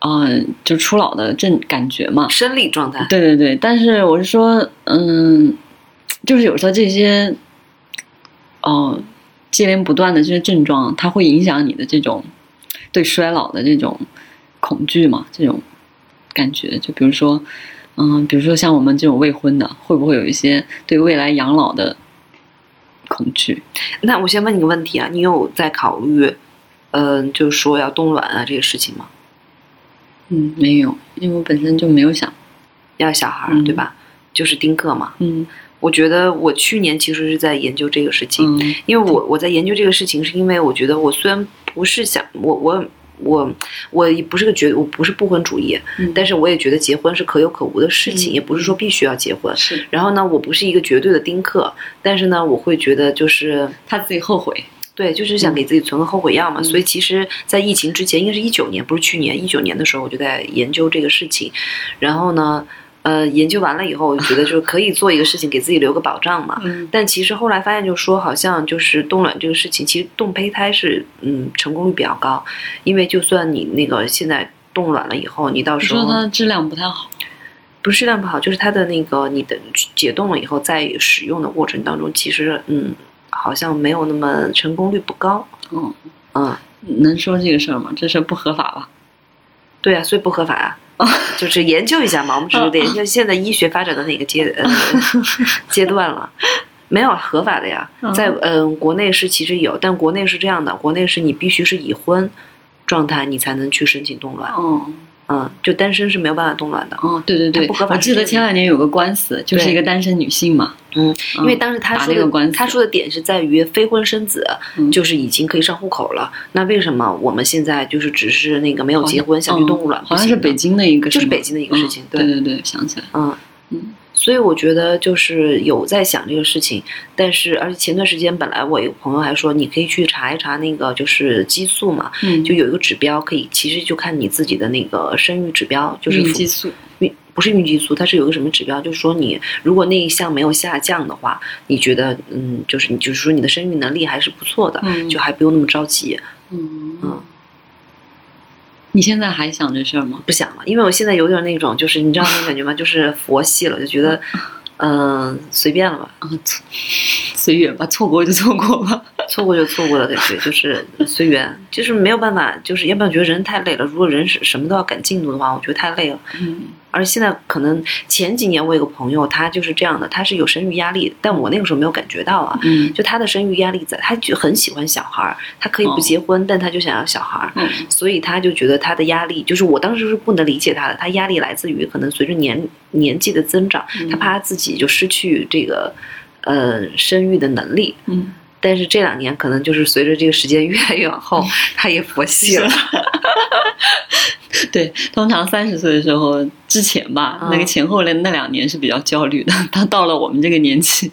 啊，就初老的症感觉嘛，生理状态。对对对，但是我是说，嗯，就是有时候这些，哦，接连不断的这些症状，它会影响你的这种对衰老的这种恐惧嘛？这种感觉，就比如说。嗯，比如说像我们这种未婚的，会不会有一些对未来养老的恐惧？那我先问你个问题啊，你有在考虑，嗯，就是说要冻卵啊这个事情吗？嗯，没有，因为我本身就没有想要小孩，对吧？就是丁克嘛。嗯，我觉得我去年其实是在研究这个事情，因为我我在研究这个事情，是因为我觉得我虽然不是想我我。我我不是个绝，我不是不婚主义，但是我也觉得结婚是可有可无的事情，也不是说必须要结婚。是。然后呢，我不是一个绝对的丁克，但是呢，我会觉得就是他自己后悔，对，就是想给自己存个后悔药嘛。所以其实，在疫情之前，应该是一九年，不是去年，一九年的时候，我就在研究这个事情。然后呢？呃，研究完了以后，我就 (laughs) 觉得就是可以做一个事情，给自己留个保障嘛。嗯。但其实后来发现，就说好像就是冻卵这个事情，其实冻胚胎是嗯成功率比较高，因为就算你那个现在冻卵了以后，你到时候说它质量不太好，不是质量不好，就是它的那个你的解冻了以后，在使用的过程当中，其实嗯好像没有那么成功率不高。嗯嗯，能说这个事儿吗？这事不合法吧？对啊，所以不合法啊。就是研究一下嘛，我们只是研究现在医学发展的哪个阶呃 (laughs) 阶段了，没有合法的呀，在嗯国内是其实有，但国内是这样的，国内是你必须是已婚状态，你才能去申请冻卵。嗯。嗯，就单身是没有办法冻卵的。哦，对对对，不合法。我记得前两年有个官司，就是一个单身女性嘛。嗯，因为当时他说的，他说的点是在于非婚生子，就是已经可以上户口了。那为什么我们现在就是只是那个没有结婚想去冻卵？好像是北京的一个，就是北京的一个事情。对对对，想起来。嗯嗯。所以我觉得就是有在想这个事情，但是而且前段时间本来我一个朋友还说你可以去查一查那个就是激素嘛，嗯，就有一个指标可以，其实就看你自己的那个生育指标，就是孕激素，孕不是孕激素，它是有个什么指标，就是说你如果那一项没有下降的话，你觉得嗯，就是你就是说你的生育能力还是不错的，嗯，就还不用那么着急，嗯。嗯。你现在还想这事儿吗？不想了，因为我现在有点那种，就是你知道那种感觉吗？就是佛系了，就觉得，(laughs) 嗯，随便了吧，啊，随缘吧，错过就错过吧，错过就错过了，感觉就是随缘，就是没有办法，就是要不然觉得人太累了。如果人是什么都要赶进度的话，我觉得太累了。嗯。而现在可能前几年我有个朋友，他就是这样的，他是有生育压力，但我那个时候没有感觉到啊。嗯，就他的生育压力在，他就很喜欢小孩儿，他可以不结婚，但他就想要小孩儿，所以他就觉得他的压力，就是我当时是不能理解他的，他压力来自于可能随着年年纪的增长，他怕他自己就失去这个呃生育的能力。嗯，但是这两年可能就是随着这个时间 (laughs) 越来越往后，他也佛系了。(laughs) 对，通常三十岁的时候之前吧，那个前后那那两年是比较焦虑的。他到了我们这个年纪，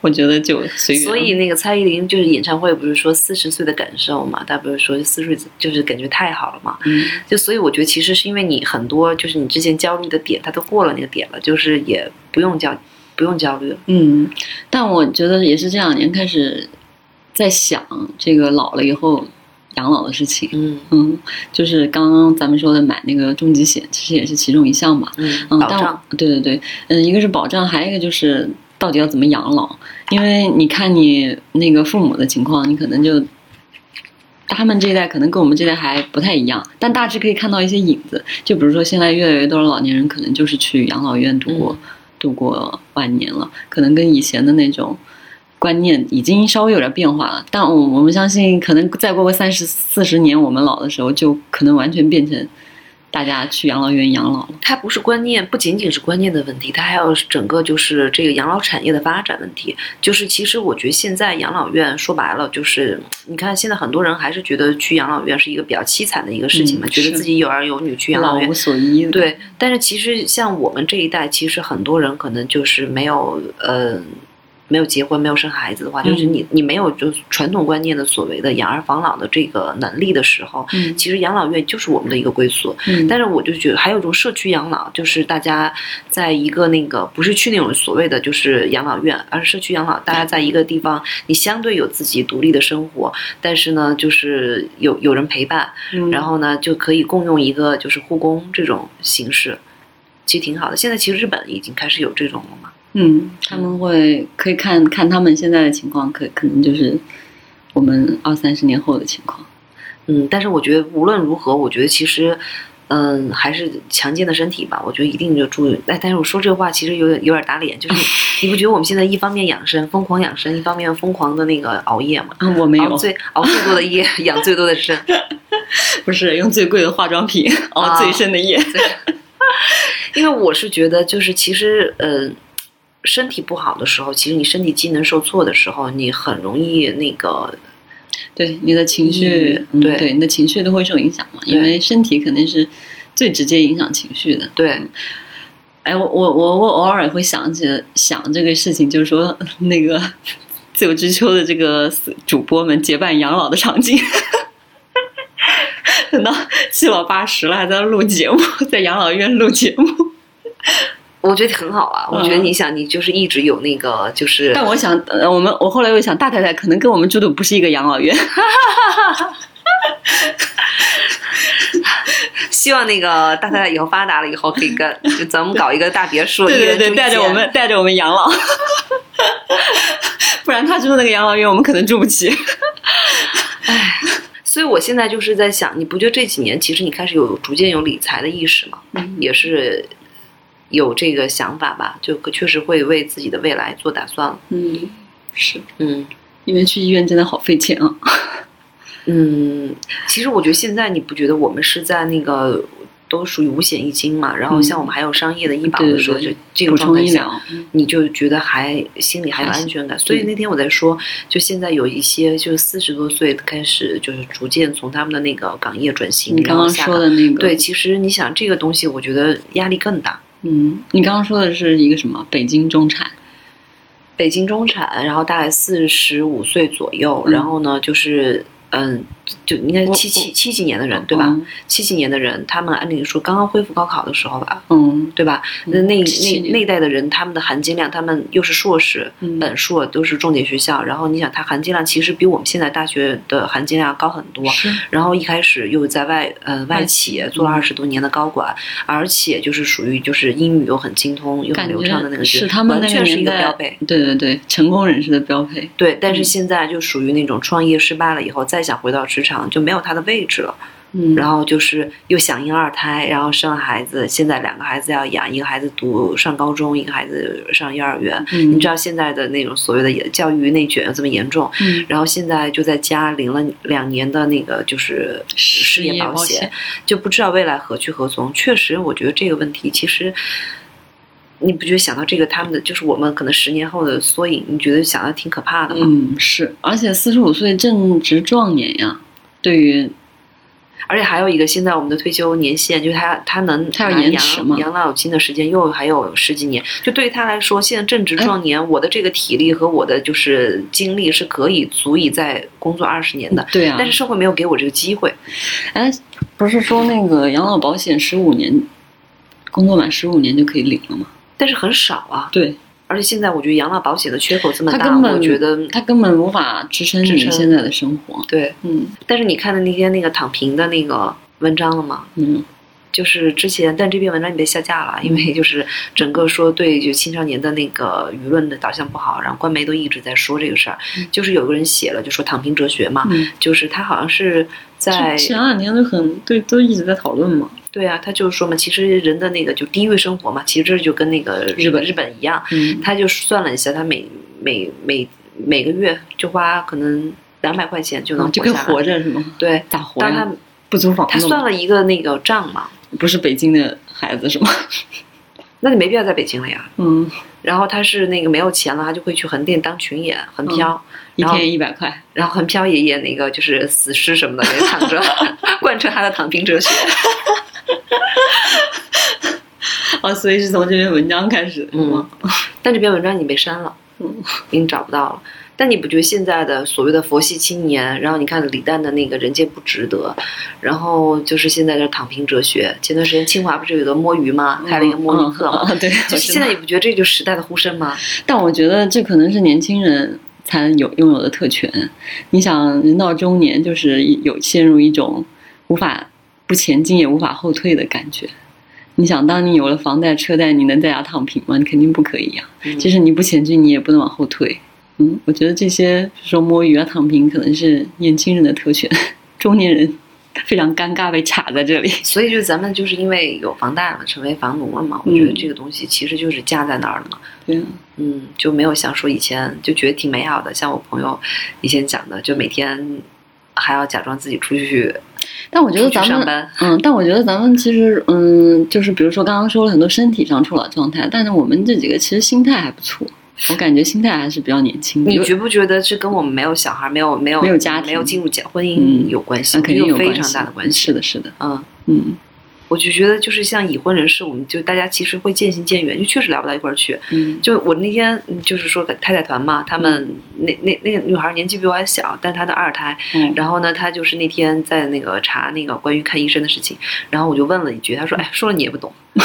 我觉得就随缘。所以那个蔡依林就是演唱会不是说四十岁的感受嘛？他不是说四十岁就是感觉太好了嘛？嗯，就所以我觉得其实是因为你很多就是你之前焦虑的点，他都过了那个点了，就是也不用焦不用焦虑了。嗯，但我觉得也是这两年开始在想这个老了以后。养老的事情，嗯嗯，就是刚刚咱们说的买那个重疾险，其实也是其中一项吧。嗯，保障，对对对，嗯，一个是保障，还有一个就是到底要怎么养老？因为你看你那个父母的情况，你可能就他们这一代可能跟我们这代还不太一样，但大致可以看到一些影子。就比如说现在越来越多的老年人可能就是去养老院度过度过晚年了，可能跟以前的那种。观念已经稍微有点变化了，但我我们相信，可能再过个三十四十年，我们老的时候，就可能完全变成大家去养老院养老了。它不是观念，不仅仅是观念的问题，它还有整个就是这个养老产业的发展问题。就是其实我觉得现在养老院说白了，就是你看现在很多人还是觉得去养老院是一个比较凄惨的一个事情嘛，觉得自己有儿有女去养老院老无所依。对，但是其实像我们这一代，其实很多人可能就是没有呃。没有结婚，没有生孩子的话，就是你你没有就传统观念的所谓的养儿防老的这个能力的时候，嗯，其实养老院就是我们的一个归宿。嗯，但是我就觉得还有一种社区养老，就是大家在一个那个不是去那种所谓的就是养老院，而是社区养老，大家在一个地方，你相对有自己独立的生活，但是呢，就是有有人陪伴，然后呢就可以共用一个就是护工这种形式，其实挺好的。现在其实日本已经开始有这种了嘛。嗯，他们会可以看看他们现在的情况，可可能就是我们二三十年后的情况。嗯，但是我觉得无论如何，我觉得其实，嗯，还是强健的身体吧。我觉得一定就注意。哎，但是我说这话其实有点有点打脸，就是 (laughs) 你不觉得我们现在一方面养生，疯狂养生，一方面疯狂的那个熬夜吗？我没有，熬最熬最多的夜，养最多的身，(laughs) 不是用最贵的化妆品熬最深的夜。(laughs) 因为我是觉得，就是其实，嗯。身体不好的时候，其实你身体机能受挫的时候，你很容易那个，对你的情绪，对对，你的情绪都会受影响嘛。因为身体肯定是最直接影响情绪的。对，哎，我我我我偶尔也会想起想这个事情，就是说 (laughs) 那个自由之秋的这个主播们结伴养老的场景，(laughs) 等到七老八十了还在录节目，在养老院录节目。我觉得很好啊！我觉得你想，你就是一直有那个，就是。但我想，呃，我们我后来又想，大太太可能跟我们住的不是一个养老院。(laughs) 希望那个大太太以后发达了以后，可以跟 (laughs) 就咱们搞一个大别墅，对对对，带着我们带着我们养老。(laughs) 不然他住的那个养老院，我们可能住不起。唉，所以我现在就是在想，你不觉得这几年其实你开始有逐渐有理财的意识吗？嗯，也是。有这个想法吧，就确实会为自己的未来做打算了。嗯，是，嗯，因为去医院真的好费钱啊。嗯，其实我觉得现在你不觉得我们是在那个都属于五险一金嘛？然后像我们还有商业的医保的时候，就这个状态下，你就觉得还心里还有安全感。所以那天我在说，就现在有一些就是四十多岁开始，就是逐渐从他们的那个岗业转型。你刚刚说的那个，对，其实你想这个东西，我觉得压力更大。嗯，你刚刚说的是一个什么？北京中产，北京中产，然后大概四十五岁左右，然后呢，就是嗯。就应该七七七几年的人对吧？七几年的人，他们按理说刚刚恢复高考的时候吧，嗯，对吧？那那那那代的人，他们的含金量，他们又是硕士、本硕，都是重点学校。然后你想，他含金量其实比我们现在大学的含金量高很多。然后一开始又在外呃外企做了二十多年的高管，而且就是属于就是英语又很精通又很流畅的那个，是他们完全是一个标配。对对对，成功人士的标配。对，但是现在就属于那种创业失败了以后，再想回到职场就没有他的位置了，嗯，然后就是又响应二胎，然后生了孩子，现在两个孩子要养，一个孩子读上高中，一个孩子上幼儿园。嗯，你知道现在的那种所谓的教育内卷这么严重，嗯，然后现在就在家领了两年的那个就是失业保险，就不知道未来何去何从。确实，我觉得这个问题其实，你不觉得想到这个他们的就是我们可能十年后的缩影，你觉得想的挺可怕的吗？嗯，是，而且四十五岁正值壮年呀。对于而且还有一个，现在我们的退休年限就是他他能他要延迟吗？养老金的时间又还有十几年，就对于他来说，现在正值壮年，我的这个体力和我的就是精力是可以足以在工作二十年的。对啊，但是社会没有给我这个机会。哎，不是说那个养老保险十五年，工作满十五年就可以领了吗？但是很少啊。对。而且现在我觉得养老保险的缺口这么大，我觉得它根本无法支撑你现在的生活。对，嗯。但是你看的那天那个躺平的那个文章了吗？嗯。就是之前，但这篇文章也被下架了，因为就是整个说对就青少年的那个舆论的导向不好，然后官媒都一直在说这个事儿。就是有个人写了，就说躺平哲学嘛，就是他好像是在前两天都很对，都一直在讨论嘛。对啊，他就是说嘛，其实人的那个就低位生活嘛，其实这就跟那个日本日本一样，他就算了一下，他每每每每个月就花可能两百块钱就能就跟活着是吗？对，咋活呀？不租房，他算了一个那个账嘛，不是北京的孩子是吗？那你没必要在北京了呀。嗯，然后他是那个没有钱了，他就会去横店当群演，横漂，一天一百块，然后横漂也演那个就是死尸什么的，也躺着，(laughs) 贯彻他的躺平哲学。(laughs) 哦，所以是从这篇文章开始，嗯，但这篇文章已经被删了，嗯，已经找不到了。但你不觉得现在的所谓的佛系青年，然后你看李诞的那个人间不值得，然后就是现在的躺平哲学。前段时间清华不是有个摸鱼吗？开了一个摸鱼课嘛？对，(laughs) 就是现在你不觉得这就是时代的呼声吗？(laughs) 但我觉得这可能是年轻人才有拥有的特权。你想，人到中年就是有陷入一种无法不前进也无法后退的感觉。你想，当你有了房贷车贷，你能在家躺平吗？你肯定不可以呀。就是你不前进，你也不能往后退。嗯，我觉得这些说摸鱼啊、躺平，可能是年轻人的特权，中年人非常尴尬被卡在这里。所以，就咱们就是因为有房贷了，成为房奴了嘛。我觉得这个东西其实就是架在那儿了嘛。对，嗯，就没有像说以前就觉得挺美好的。像我朋友以前讲的，就每天还要假装自己出去，但我觉得咱们，嗯，但我觉得咱们其实，嗯，就是比如说刚刚说了很多身体上出了状态，但是我们这几个其实心态还不错。我感觉心态还是比较年轻的。你觉不觉得这跟我们没有小孩、没有没有没有家庭、没有进入结婚姻有关系？那肯定有非常大的关系。是的，是的。嗯嗯，我就觉得就是像已婚人士，我们就大家其实会渐行渐远，就确实聊不到一块儿去。嗯，就我那天就是说太太团嘛，他们那那那个女孩年纪比我还小，但她的二胎。嗯。然后呢，她就是那天在那个查那个关于看医生的事情，然后我就问了一句，她说：“哎，说了你也不懂。(laughs) ”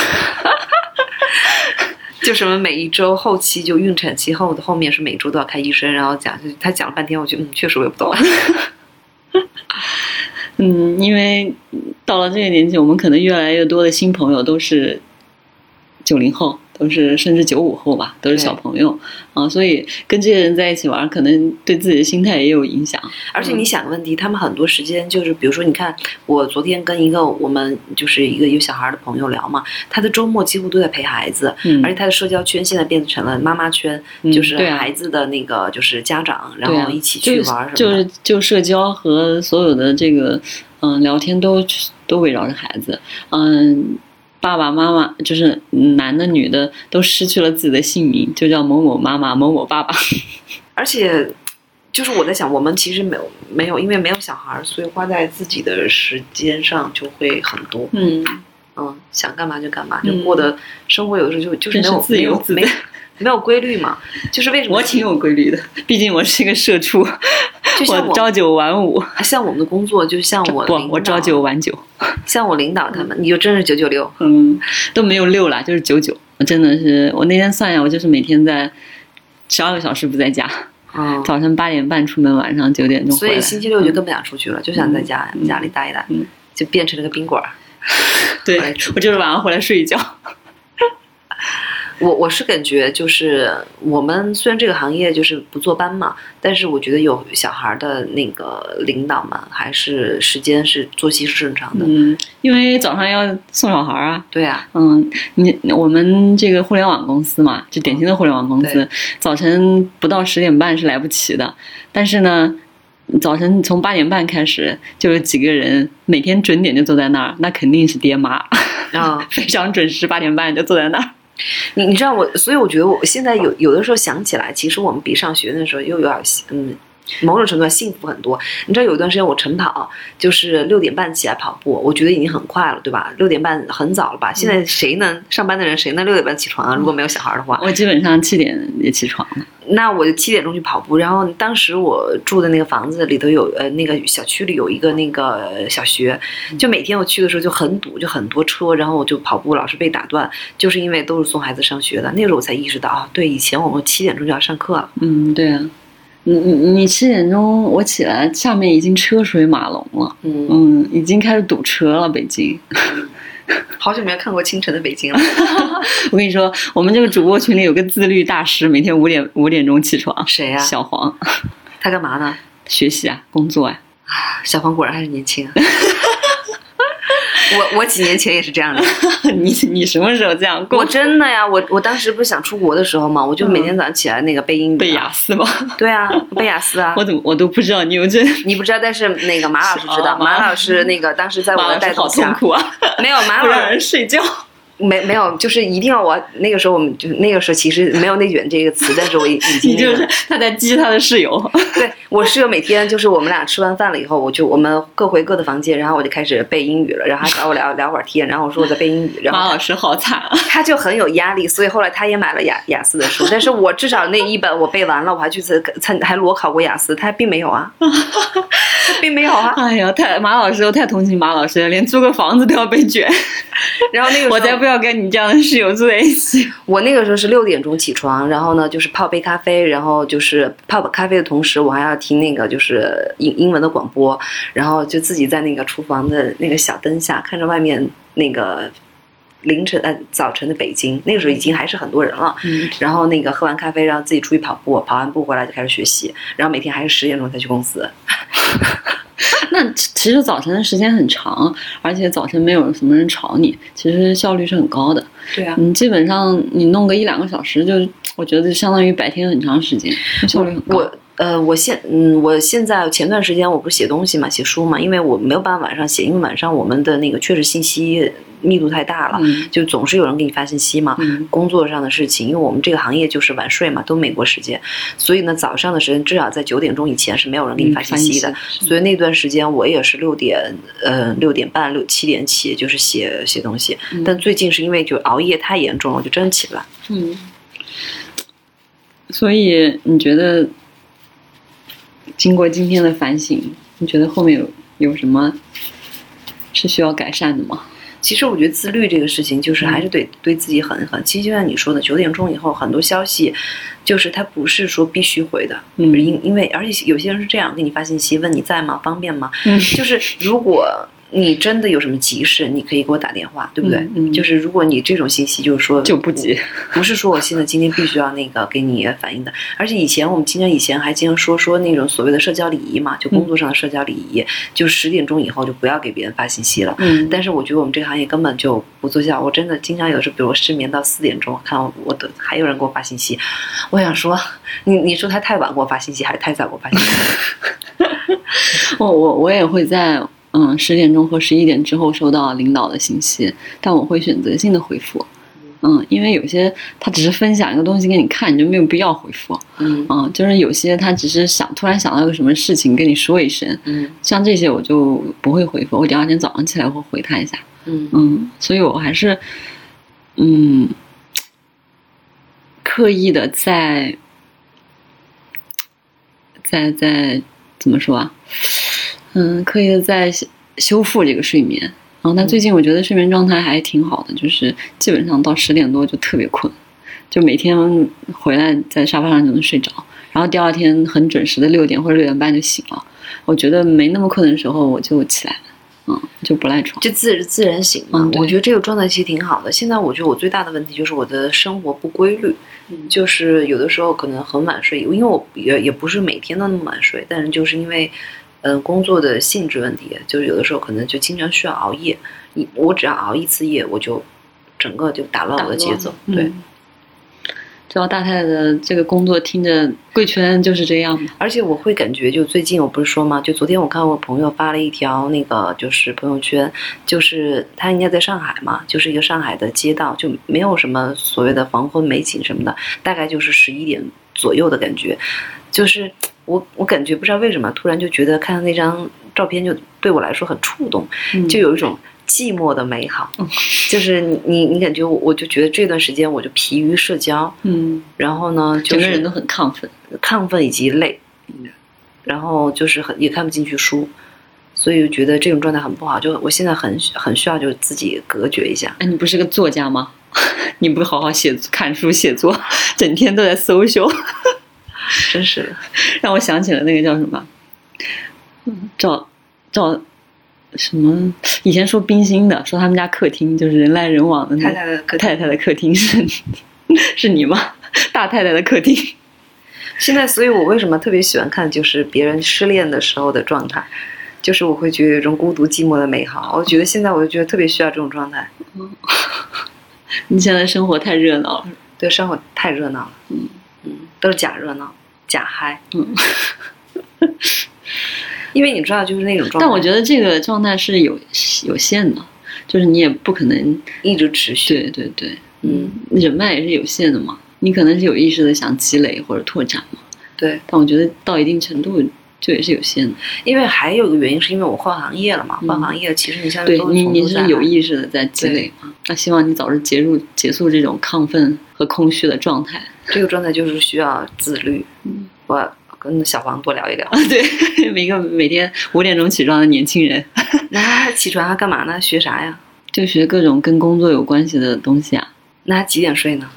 就什么每一周后期就孕产期后的后面是每周都要看医生，然后讲他讲了半天，我觉得嗯，确实我也不懂。(laughs) 嗯，因为到了这个年纪，我们可能越来越多的新朋友都是九零后。都是甚至九五后吧，都是小朋友啊，所以跟这些人在一起玩，可能对自己的心态也有影响。而且你想个问题，他们很多时间就是，比如说，你看我昨天跟一个我们就是一个有小孩的朋友聊嘛，他的周末几乎都在陪孩子，嗯而且他的社交圈现在变成了妈妈圈，就是孩子的那个就是家长，然后一起去玩什么的，就是就社交和所有的这个嗯聊天都都围绕着孩子，嗯。爸爸妈妈就是男的女的都失去了自己的姓名，就叫某某妈妈、某某爸爸。(laughs) 而且，就是我在想，我们其实没有没有，因为没有小孩，所以花在自己的时间上就会很多。嗯嗯，想干嘛就干嘛，就过的生活有的时候就就是没有自由自在。没有规律嘛？就是为什么我挺有规律的？(laughs) 毕竟我是一个社畜，我朝九晚五。像我们的工作，就像我不，我朝九晚九。像我领导他们，你就真是九九六。嗯，都没有六了，就是九九。我真的是，我那天算一下，我就是每天在十二个小时不在家。嗯，早晨八点半出门，晚上九点钟所以星期六就更不想出去了，就想在家家里待一待，就变成了个宾馆。(laughs) 对，我就是晚上回来睡一觉。我我是感觉就是我们虽然这个行业就是不坐班嘛，但是我觉得有小孩的那个领导们还是时间是作息是正常的。嗯，因为早上要送小孩啊。对啊。嗯，你我们这个互联网公司嘛，就典型的互联网公司，早晨不到十点半是来不及的。但是呢，早晨从八点半开始就有几个人每天准点就坐在那儿，那肯定是爹妈啊，(laughs) 非常准时，八点半就坐在那儿。你你知道我，所以我觉得我现在有有的时候想起来，其实我们比上学的时候又有点嗯某种程度上幸福很多。你知道有一段时间我晨跑，就是六点半起来跑步，我觉得已经很快了，对吧？六点半很早了吧？现在谁能上班的人谁能六点半起床啊？如果没有小孩的话，我基本上七点也起床了。那我就七点钟去跑步，然后当时我住的那个房子里头有呃那个小区里有一个那个小学，就每天我去的时候就很堵，就很多车，然后我就跑步老是被打断，就是因为都是送孩子上学的。那个时候我才意识到啊，对，以前我们七点钟就要上课了。嗯，对啊。你你你七点钟我起来，下面已经车水马龙了，嗯嗯，已经开始堵车了，北京。(laughs) 好久没有看过清晨的北京了。(laughs) 我跟你说，我们这个主播群里有个自律大师，每天五点五点钟起床。谁呀？小黄。他干嘛呢？(laughs) 学习啊，工作啊。小黄果然还是年轻。我我几年前也是这样的，(laughs) 你你什么时候这样过？我真的呀，我我当时不是想出国的时候嘛，我就每天早上起来那个背英语背雅思吗？(laughs) 对啊，背雅思啊。我怎么我都不知道你有这？你不知道，但是那个马老师知道。马老师那个当时在我的带动下，好痛苦啊！没有马老师 (laughs) 睡觉。没没有，就是一定要我那个时候，我们就那个时候其实没有“内卷”这个词，但是我已 (laughs) 经你就是他在激他的室友。对我室友每天就是我们俩吃完饭了以后，我就我们各回各的房间，然后我就开始背英语了，然后他找我聊聊会儿天，然后我说我在背英语。然后马老师好惨啊！(laughs) 他就很有压力，所以后来他也买了雅雅思的书，但是我至少那一本我背完了，我还去参参还裸考过雅思，他并没有啊，(laughs) 并没有啊！哎呀，太马老师我太同情马老师了，连租个房子都要被卷，然后那个我才不要跟你这样的。室友住在一起。(laughs) 我那个时候是六点钟起床，然后呢，就是泡杯咖啡，然后就是泡咖啡的同时，我还要听那个就是英英文的广播，然后就自己在那个厨房的那个小灯下，看着外面那个凌晨呃早晨的北京，那个时候已经还是很多人了。嗯。然后那个喝完咖啡，然后自己出去跑步，跑完步回来就开始学习，然后每天还是十点钟才去公司。(laughs) 那其实早晨的时间很长，而且早晨没有什么人吵你，其实效率是很高的。对啊，你基本上你弄个一两个小时，就我觉得就相当于白天很长时间，效率很高。我呃，我现嗯，我现在前段时间我不是写东西嘛，写书嘛，因为我没有办法晚上写，因为晚上我们的那个确实信息。密度太大了，就总是有人给你发信息嘛。工作上的事情，因为我们这个行业就是晚睡嘛，都美国时间，所以呢，早上的时间至少在九点钟以前是没有人给你发信息的。所以那段时间我也是六点，呃，六点半、六七点起，就是写写东西。但最近是因为就熬夜太严重了，我就真起不来。嗯。所以你觉得，经过今天的反省，你觉得后面有有什么是需要改善的吗？其实我觉得自律这个事情，就是还是得对自己狠一狠。其实就像你说的，九点钟以后很多消息，就是他不是说必须回的，嗯，因因为而且有些人是这样给你发信息，问你在吗？方便吗？嗯，就是如果。你真的有什么急事，你可以给我打电话，对不对？就是如果你这种信息，就是说就不急，(laughs) 不是说我现在今天必须要那个给你反映的。而且以前我们经常以前还经常说说那种所谓的社交礼仪嘛，就工作上的社交礼仪，就十点钟以后就不要给别人发信息了。嗯。但是我觉得我们这个行业根本就不做效。我真的经常有时候，比如我失眠到四点钟，看我的还有人给我发信息，我想说，你你说他太晚给我发信息，还是太早给我发信息？(laughs) 我我我也会在。嗯，十点钟和十一点之后收到领导的信息，但我会选择性的回复。嗯，因为有些他只是分享一个东西给你看，你就没有必要回复。嗯，啊，就是有些他只是想突然想到一个什么事情跟你说一声。嗯，像这些我就不会回复，我第二天早上起来会回他一下。嗯嗯，所以我还是嗯刻意的在在在怎么说啊？嗯，刻意的在修复这个睡眠，然后但最近我觉得睡眠状态还挺好的，就是基本上到十点多就特别困，就每天回来在沙发上就能睡着，然后第二天很准时的六点或者六点半就醒了。我觉得没那么困的时候我就起来，嗯，就不赖床，就自自然醒嘛。我觉得这个状态其实挺好的。现在我觉得我最大的问题就是我的生活不规律，就是有的时候可能很晚睡，因为我也也不是每天都那么晚睡，但是就是因为。嗯，工作的性质问题，就是有的时候可能就经常需要熬夜。你我只要熬一次夜，我就整个就打乱我的节奏。对，知道大太太的这个工作听着贵圈就是这样而且我会感觉，就最近我不是说吗？就昨天我看我朋友发了一条那个就是朋友圈，就是他应该在上海嘛，就是一个上海的街道，就没有什么所谓的黄昏美景什么的，大概就是十一点左右的感觉，就是。我我感觉不知道为什么，突然就觉得看到那张照片就对我来说很触动，就有一种寂寞的美好。就是你你你感觉我我就觉得这段时间我就疲于社交，嗯，然后呢，整个人都很亢奋，亢奋以及累，然后就是很也看不进去书，所以觉得这种状态很不好。就我现在很很需要就自己隔绝一下。哎，你不是个作家吗？(laughs) 你不好好写看书写作，整天都在搜 (laughs) 秀，真是的让我想起了那个叫什么，赵赵什么？以前说冰心的，说他们家客厅就是人来人往的太太的太太的客厅是 (laughs) 是你吗？大太太的客厅。现在，所以我为什么特别喜欢看，就是别人失恋的时候的状态，就是我会觉得有一种孤独寂寞的美好。我觉得现在，我就觉得特别需要这种状态。(laughs) 你现在生活太热闹了，对，生活太热闹了，嗯嗯，都是假热闹，假嗨，嗯，(laughs) 因为你知道，就是那种状态。但我觉得这个状态是有有限的，就是你也不可能一直持续。对对对，嗯，人脉也是有限的嘛，你可能是有意识的想积累或者拓展嘛，对。但我觉得到一定程度。就也是有限的，因为还有个原因，是因为我换行业了嘛。换行业，其实你像对你你是有意识的在积累嘛。那希望你早日结束结束这种亢奋和空虚的状态。这个状态就是需要自律。嗯，我跟小黄多聊一聊。对，(laughs) 每个每天五点钟起床的年轻人，(laughs) 那起床还干嘛呢？学啥呀？就学各种跟工作有关系的东西啊。那他几点睡呢？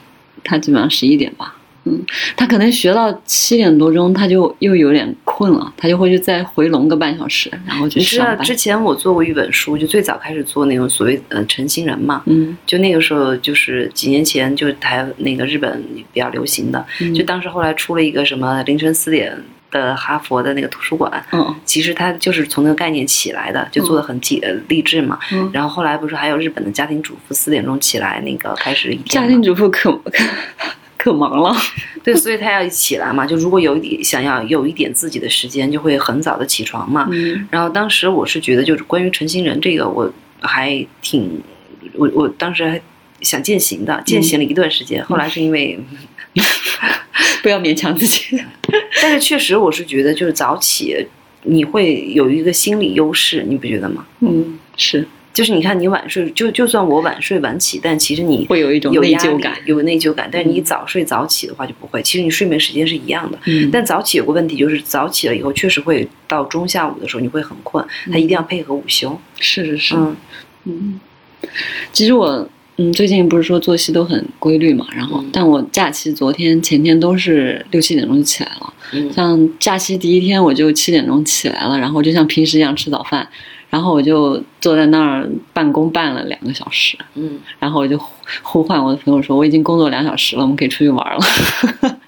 他基本上十一点吧。嗯，他可能学到七点多钟，他就又有点困了，他就会去再回笼个半小时，然后去上班。之前我做过一本书，就最早开始做那种所谓呃晨星人嘛，嗯，就那个时候就是几年前就台那个日本比较流行的，就当时后来出了一个什么凌晨四点的哈佛的那个图书馆，嗯，其实他就是从那个概念起来的，就做的很励励志嘛，嗯，然后后来不是还有日本的家庭主妇四点钟起来那个开始家庭主妇可可。(laughs) 可忙了，(laughs) 对，所以他要起来嘛。就如果有一点想要有一点自己的时间，就会很早的起床嘛。嗯。然后当时我是觉得，就是关于成星人这个，我还挺，我我当时还想践行的，践行了一段时间。后来是因为 (laughs) 不要勉强自己，(laughs) 但是确实我是觉得，就是早起你会有一个心理优势，你不觉得吗？嗯，是。就是你看，你晚睡就就算我晚睡晚起，但其实你会有一种内疚感，有内疚感。但是你早睡早起的话就不会，其实你睡眠时间是一样的。嗯。但早起有个问题，就是早起了以后确实会到中下午的时候你会很困，他一定要配合午休。是是是。嗯嗯。其实我嗯最近不是说作息都很规律嘛，然后但我假期昨天前天都是六七点钟就起来了。嗯。像假期第一天我就七点钟起来了，然后就像平时一样吃早饭。然后我就坐在那儿办公办了两个小时，嗯，然后我就呼唤我的朋友说：“我已经工作两小时了，我们可以出去玩了。(laughs) ”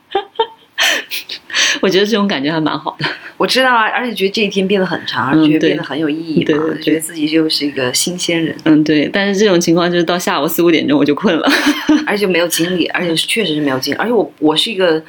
我觉得这种感觉还蛮好的。我知道啊，而且觉得这一天变得很长，而且变得很有意义嘛，觉得自己就是一个新鲜人。嗯，对。但是这种情况就是到下午四五点钟我就困了，(laughs) 而且没有精力，而且确实是没有精力。而且我我是一个。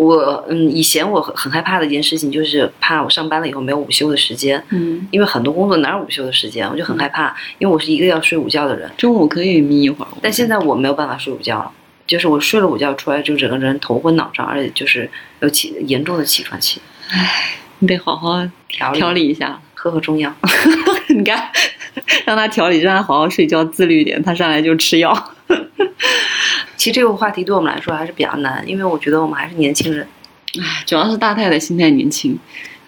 我嗯，以前我很很害怕的一件事情就是怕我上班了以后没有午休的时间，嗯，因为很多工作哪有午休的时间，我就很害怕，因为我是一个要睡午觉的人。中午可以眯一会儿，但现在我没有办法睡午觉了，就是我睡了午觉出来就整个人头昏脑胀，而且就是有起严重的起床气。唉，你得好好调调理一下，喝喝中药。(laughs) 你看，让他调理，让他好好睡觉，自律一点，他上来就吃药。(laughs) 其实这个话题对我们来说还是比较难，因为我觉得我们还是年轻人。唉，主要是大太太心态年轻，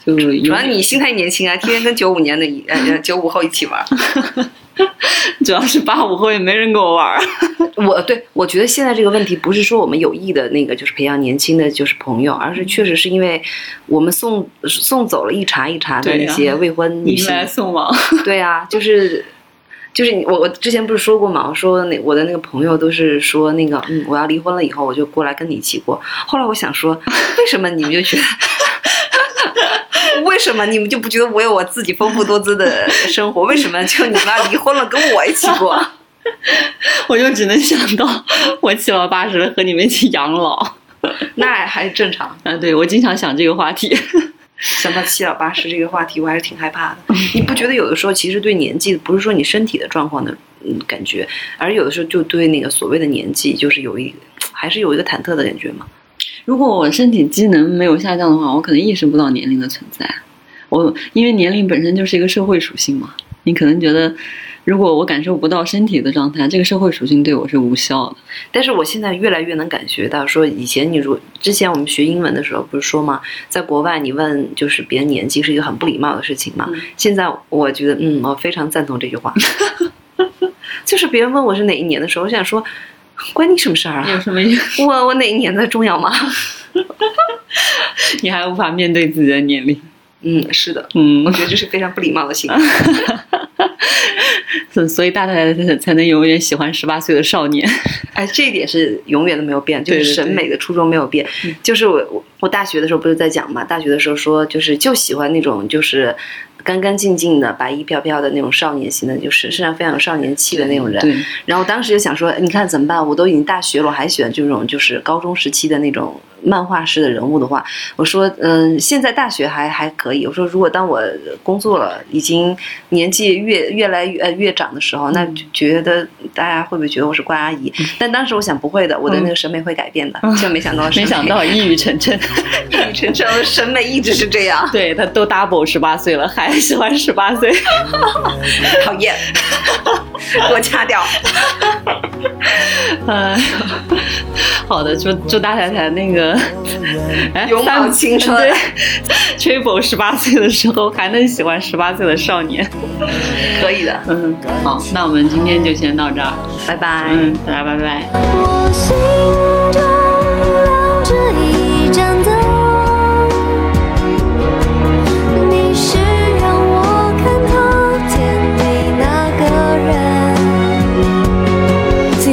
就主要你心态年轻啊，天天跟九五年的呃九五后一起玩。(laughs) (laughs) 主要是八五后也没人跟我玩儿。(laughs) 我对我觉得现在这个问题不是说我们有意的那个就是培养年轻的就是朋友，而是确实是因为我们送送走了一茬一茬的那些未婚 (laughs) 女性来送往。对啊，就是。就是我我之前不是说过嘛，我说那我的那个朋友都是说那个嗯，我要离婚了以后我就过来跟你一起过。后来我想说，为什么你们就觉得，为什么你们就不觉得我有我自己丰富多姿的生活？为什么就你妈离婚了跟我一起过？(laughs) 我就只能想到我七老八十了和你们一起养老，那还正常 (laughs) 啊。对我经常想这个话题。想到七老八十这个话题，我还是挺害怕的。你不觉得有的时候其实对年纪，不是说你身体的状况的嗯感觉，而有的时候就对那个所谓的年纪，就是有一还是有一个忐忑的感觉吗？如果我身体机能没有下降的话，我可能意识不到年龄的存在。我因为年龄本身就是一个社会属性嘛，你可能觉得。如果我感受不到身体的状态，这个社会属性对我是无效的。但是我现在越来越能感觉到，说以前你如之前我们学英文的时候，不是说吗？在国外你问就是别人年纪是一个很不礼貌的事情嘛。现在我觉得，嗯，我非常赞同这句话。(laughs) 就是别人问我是哪一年的时候，我想说，关你什么事儿啊？有什么意思？(laughs) 我我哪一年的重要吗？(laughs) 你还无法面对自己的年龄。嗯，是的，嗯，我觉得这是非常不礼貌的行为。(laughs) 所所以大太太才能永远喜欢十八岁的少年。哎，这一点是永远都没有变，就是审美的初衷没有变。就是我我我大学的时候不是在讲嘛，大学的时候说就是就喜欢那种就是干干净净的白衣飘飘的那种少年型的，就是身上非常有少年气的那种人。对。然后当时就想说，你看怎么办？我都已经大学了，我还喜欢这种就是高中时期的那种。漫画式的人物的话，我说，嗯，现在大学还还可以。我说，如果当我工作了，已经年纪越越来越越长的时候，那觉得大家会不会觉得我是怪阿姨？但当时我想不会的，我的那个审美会改变的。就没想到，(laughs) 没想到一语成谶，一语成谶，的审美一直是这样。(laughs) 对他都 double 十八岁了，还喜欢十八岁，(laughs) 讨厌，给 (laughs) 我掐掉。嗯，好的，祝祝大太太那个。哎，勇往青春。对，Triple 十八岁的时候还能喜欢十八岁的少年，可以的。嗯，好，那我们今天就先到这儿，拜拜。嗯，大家拜拜。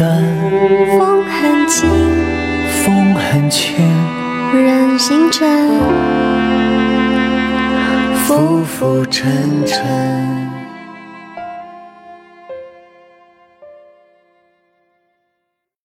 淡，风很轻，风很轻，任星辰，浮浮沉沉。